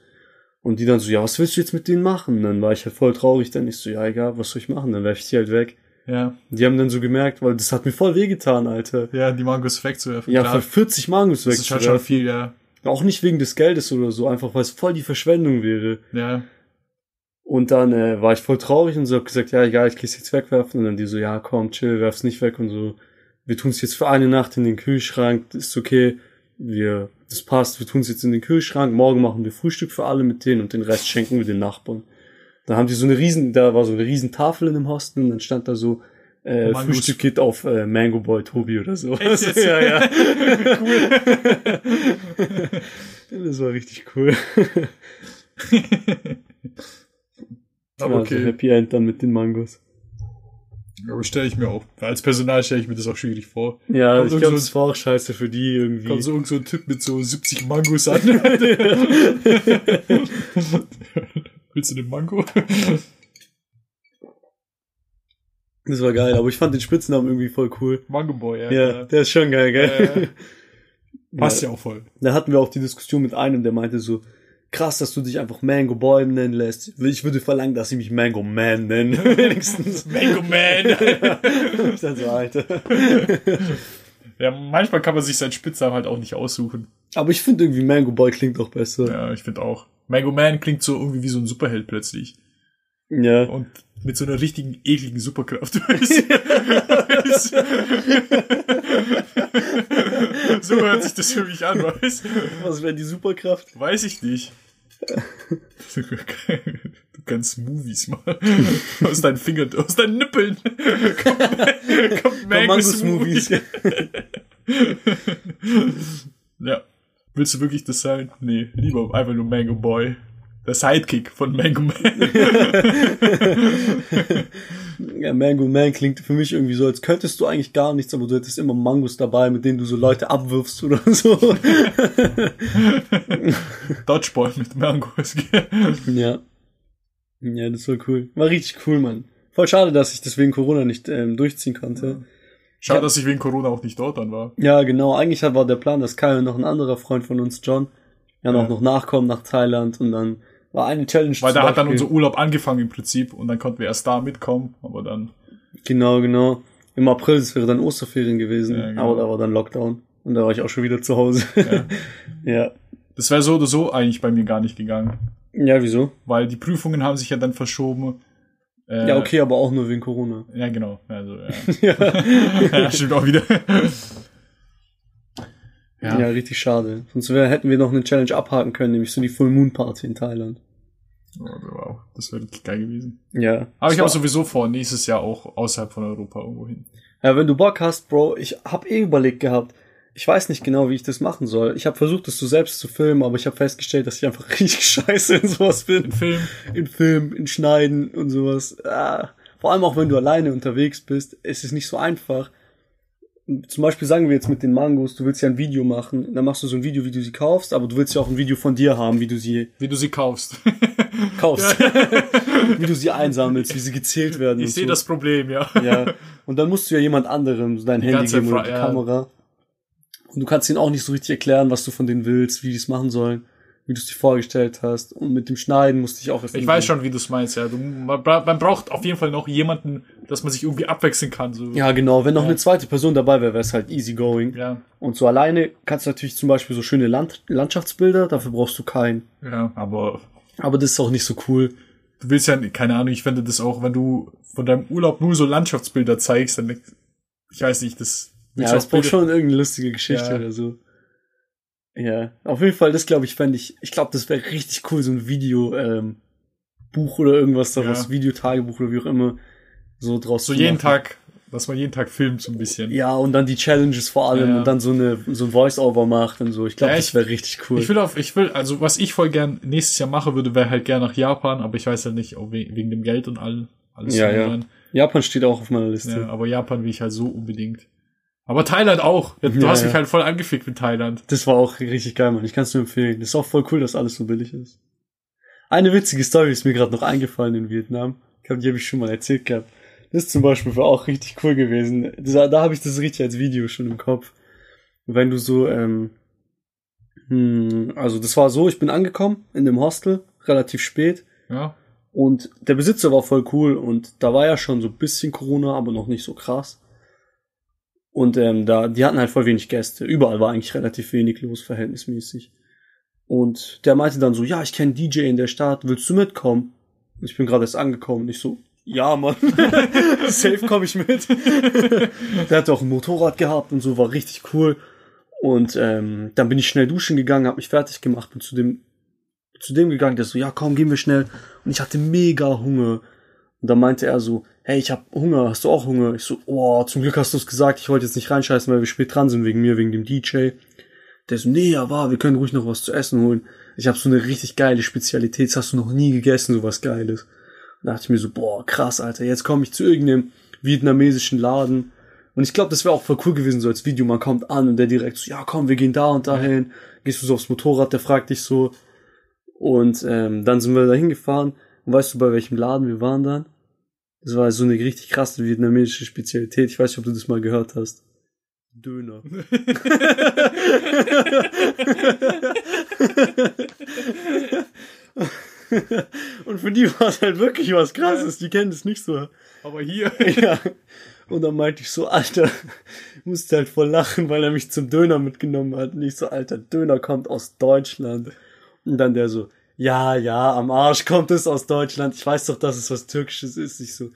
Und die dann so, ja, was willst du jetzt mit denen machen? Und dann war ich halt voll traurig, dann ich so, ja, egal, was soll ich machen? Dann werfe ich die halt weg. Ja. Die haben dann so gemerkt, weil das hat mir voll wehgetan, Alter. Ja, die Mangos wegzuwerfen. Ja, klar. 40 Mangos wegzuwerfen. Das ist halt schon viel, ja. Auch nicht wegen des Geldes oder so, einfach weil es voll die Verschwendung wäre. Ja. Und dann äh, war ich voll traurig und so hab gesagt, ja, egal, ich kann jetzt wegwerfen. Und dann die so, ja, komm, chill, werf's nicht weg und so. Wir tun's jetzt für eine Nacht in den Kühlschrank, das ist okay. Wir, das passt, wir tun's jetzt in den Kühlschrank. Morgen machen wir Frühstück für alle mit denen und den Rest schenken wir den Nachbarn. Da haben die so eine riesen, da war so eine riesen Tafel in dem Hostel und dann stand da so, äh, Frühstück geht auf äh, Mango Boy Tobi oder so. Echt ja, ja. cool. das war richtig cool. Aber okay. Also Happy End dann mit den Mangos. Aber stelle ich mir auch, als Personal stelle ich mir das auch schwierig vor. Ja, kommt ich glaube, so das war auch scheiße für die irgendwie. Kommt so irgend so ein Typ mit so 70 Mangos an. Willst du den Mango? Das war geil, aber ich fand den Spitznamen irgendwie voll cool. Mango Boy, ja. Ja, der ist schon geil, gell? Äh, passt ja. ja auch voll. Da hatten wir auch die Diskussion mit einem, der meinte so, krass, dass du dich einfach Mango Boy nennen lässt. Ich würde verlangen, dass sie mich Mango Man nennen, wenigstens. Mango Man! ich dann so, Alter. Ja, manchmal kann man sich seinen Spitznamen halt auch nicht aussuchen. Aber ich finde irgendwie Mango Boy klingt auch besser. Ja, ich finde auch. Mango Man klingt so irgendwie wie so ein Superheld plötzlich. Ja. Und mit so einer richtigen ekligen Superkraft. so hört sich das für mich an, weißt Was wäre die Superkraft? Weiß ich nicht. Du kannst Movies machen. Aus deinen Fingern, aus deinen Nippeln. Kommt, kommt Mango-Smoothies. ja. Willst du wirklich das sein? Nee, lieber einfach nur Mango Boy. Der Sidekick von Mango Man. ja, Mango Man klingt für mich irgendwie so, als könntest du eigentlich gar nichts, aber du hättest immer Mangos dabei, mit denen du so Leute abwirfst oder so. Dodgeball mit Mangos. ja. Ja, das war cool. War richtig cool, Mann. Voll schade, dass ich deswegen Corona nicht ähm, durchziehen konnte. Ja. Schade, ja. dass ich wegen Corona auch nicht dort dann war. Ja, genau. Eigentlich war der Plan, dass Kai und noch ein anderer Freund von uns, John, ja, noch, ja. noch nachkommen nach Thailand und dann war eine Challenge. Weil da hat dann unser Urlaub angefangen im Prinzip und dann konnten wir erst da mitkommen, aber dann. Genau, genau. Im April, das wäre dann Osterferien gewesen, ja, genau. aber da war dann Lockdown und da war ich auch schon wieder zu Hause. Ja. ja. Das wäre so oder so eigentlich bei mir gar nicht gegangen. Ja, wieso? Weil die Prüfungen haben sich ja dann verschoben äh, ja, okay, aber auch nur wegen Corona. Ja, genau. Also, ja. ja. stimmt auch wieder. ja. ja, richtig schade. Sonst wär, hätten wir noch eine Challenge abhaken können, nämlich so die Full Moon Party in Thailand. Oh, wow, das wäre richtig geil gewesen. Ja. Aber ich habe sowieso vor, nächstes Jahr auch außerhalb von Europa irgendwo hin. Ja, wenn du Bock hast, Bro, ich hab eh überlegt gehabt, ich weiß nicht genau, wie ich das machen soll. Ich habe versucht, das so selbst zu filmen, aber ich habe festgestellt, dass ich einfach richtig scheiße in sowas bin. In Film? In Film, in Schneiden und sowas. Ah. vor allem auch wenn du alleine unterwegs bist, ist es nicht so einfach. Zum Beispiel sagen wir jetzt mit den Mangos, du willst ja ein Video machen, dann machst du so ein Video, wie du sie kaufst, aber du willst ja auch ein Video von dir haben, wie du sie Wie du sie kaufst. kaufst, wie du sie einsammelst, wie sie gezählt werden. Ich sehe so. das Problem, ja. Ja. Und dann musst du ja jemand anderem dein Handy ganze geben oder die ja. Kamera. Und du kannst ihnen auch nicht so richtig erklären, was du von denen willst, wie die es machen sollen, wie du es dir vorgestellt hast. Und mit dem Schneiden musste ich auch erst Ich weiß schon, wie du es meinst, ja. Du, man, bra- man braucht auf jeden Fall noch jemanden, dass man sich irgendwie abwechseln kann. So. Ja, genau. Wenn noch eine zweite Person dabei wäre, wäre es halt easy going. ja. Und so alleine kannst du natürlich zum Beispiel so schöne Land Landschaftsbilder, dafür brauchst du keinen. Ja, aber Aber das ist auch nicht so cool. du willst ja, keine Ahnung, ich finde das auch, wenn du von deinem Urlaub nur so Landschaftsbilder zeigst, dann, ich weiß nicht, das Ja, auch braucht schon irgendeine lustige Geschichte Ja. oder so. Ja, auf jeden Fall, das glaube ich, fände ich, ich glaube, das wäre richtig cool, so ein Video, ähm, Buch oder irgendwas daraus, Ja. Videotagebuch oder wie auch immer, so draus so zu jeden machen. Tag, dass man jeden Tag filmt so ein bisschen. Ja, und dann die Challenges vor allem Ja, ja. und dann so eine, so ein Voice-Over macht und so. Ich glaube, Ja, das wäre richtig cool. Ich will auf, ich will, also was ich voll gern nächstes Jahr machen würde, wäre halt gern nach Japan, aber ich weiß halt nicht, ob we- wegen dem Geld und all, alles. Ja, ja. Japan steht auch auf meiner Liste. ja. Aber Japan will ich halt so unbedingt. Aber Thailand auch. Du Ja, hast ja. mich halt voll angefickt mit Thailand. Das war auch richtig geil, Mann. Ich kann es nur empfehlen. Das ist auch voll cool, dass alles so billig ist. Eine witzige Story ist mir gerade noch eingefallen in Vietnam. Ich glaube, die habe ich schon mal erzählt gehabt. Das ist zum Beispiel war auch richtig cool gewesen. Das, da habe ich das richtig als Video schon im Kopf. Wenn du so, ähm, hm, also das war so, ich bin angekommen in dem Hostel, relativ spät. Ja. Und der Besitzer war voll cool und da war ja schon so ein bisschen Corona, aber noch nicht so krass. Und ähm, da, die hatten halt voll wenig Gäste. Überall war eigentlich relativ wenig los, verhältnismäßig. Und der meinte dann so, ja, ich kenne DJ in der Stadt, willst du mitkommen? Und ich bin gerade erst angekommen. Und ich so, ja, Mann, safe komme ich mit. der hatte auch ein Motorrad gehabt und so, war richtig cool. Und ähm, dann bin ich schnell duschen gegangen, habe mich fertig gemacht, bin zu dem zu dem gegangen, der so, ja, komm, gehen wir schnell. Und ich hatte mega Hunger. Und dann meinte er so, hey, ich hab Hunger, hast du auch Hunger? Ich so, oh, zum Glück hast du es gesagt, ich wollte jetzt nicht reinscheißen, weil wir spät dran sind, wegen mir, wegen dem DJ. Der so, nee, ja, war, wir können ruhig noch was zu essen holen. Ich habe so eine richtig geile Spezialität, das hast du noch nie gegessen, sowas Geiles. Da dachte ich mir so, boah, krass, Alter, jetzt komme ich zu irgendeinem vietnamesischen Laden. Und ich glaube, das wäre auch voll cool gewesen, so als Video, man kommt an und der direkt so, ja, komm, wir gehen da und dahin. Gehst du so aufs Motorrad, der fragt dich so, und ähm, dann sind wir da hingefahren. Und weißt du, bei welchem Laden wir waren dann? Das war so eine richtig krasse vietnamesische Spezialität. Ich weiß nicht, ob du das mal gehört hast. Döner. Und für die war es halt wirklich was krasses. Die kennen das nicht so. Aber hier. Ja. Und dann meinte ich so, Alter, musste halt voll lachen, weil er mich zum Döner mitgenommen hat. Und ich so, Alter, Döner kommt aus Deutschland. Und dann der so, ja, ja, am Arsch kommt es aus Deutschland. Ich weiß doch, dass es was Türkisches ist. Ich so,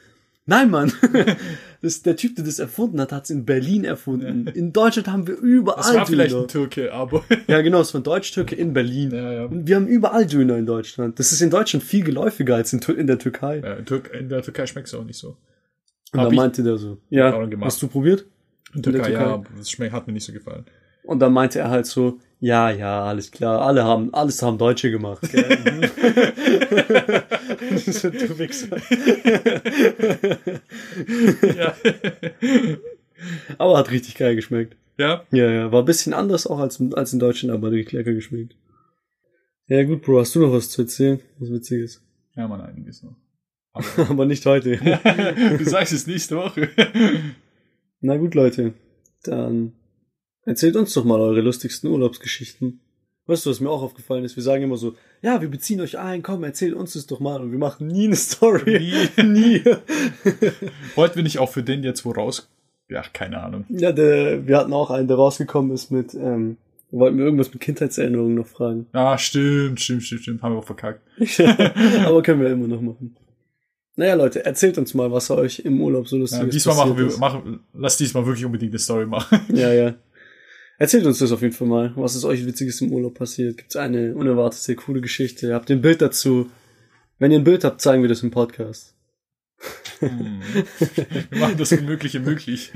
nein, Mann. Das, der Typ, der das erfunden hat, hat es in Berlin erfunden. In Deutschland haben wir überall Das war vielleicht Döner. ein Türke, aber. Ja, genau, es war ein Deutsch-Türke in Berlin. Ja, ja. Und wir haben überall Döner in Deutschland. Das ist in Deutschland viel geläufiger als in, Tür- in der Türkei. Ja, in, Türk in der Türkei schmeckt es auch nicht so. Und Hab dann ich- meinte der so, ja, hast du probiert? In der Türkei, Türkei. ja, das schmeckt, hat mir nicht so gefallen. Und dann meinte er halt so, ja, ja, alles klar, alle haben, alles haben Deutsche gemacht. Gell? du Wichser. ja. Aber hat richtig geil geschmeckt. ja. Ja, ja, war ein bisschen anders auch als, als in Deutschland, aber richtig lecker geschmeckt. Ja gut, Bro, hast du noch was zu erzählen? Was Witziges. Ja, man, einiges noch. aber nicht heute. du sagst es nächste Woche. Na gut, Leute, dann erzählt uns doch mal eure lustigsten Urlaubsgeschichten. Weißt du, was mir auch aufgefallen ist? Wir sagen immer so, ja, wir beziehen euch ein, komm, erzählt uns das doch mal. Und wir machen nie eine Story. Nie. nie. Wollten wir nicht auch für den jetzt wo raus? Ja, keine Ahnung. ja, der, wir hatten auch einen, der rausgekommen ist mit, ähm, wollten wir irgendwas mit Kindheitserinnerungen noch fragen. Ah, stimmt, stimmt, stimmt, stimmt. Haben wir auch verkackt. Aber können wir immer noch machen. Naja, Leute, erzählt uns mal, was euch im Urlaub so lustig Ja, ist. diesmal machen wir, machen, lass diesmal wirklich unbedingt eine Story machen. Ja, ja. Erzählt uns das auf jeden Fall mal. Was ist euch Witziges im Urlaub passiert? Gibt's eine unerwartete, coole Geschichte? Habt ihr ein Bild dazu? Wenn ihr ein Bild habt, zeigen wir das im Podcast. Hm. Wir machen das Unmögliche möglich.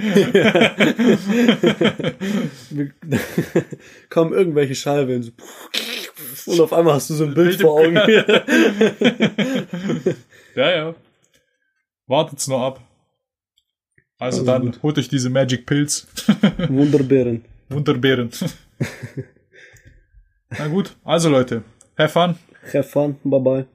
Wir- Kommen irgendwelche Schallwellen so und auf einmal hast du so ein Bild Bild vor Augen. Ja, ja. Wartet's nur ab. Also, also dann gut. holt euch diese Magic Pills. Wunderbeeren. Wunderbeeren. Na gut, also Leute, have fun. Have fun, bye bye.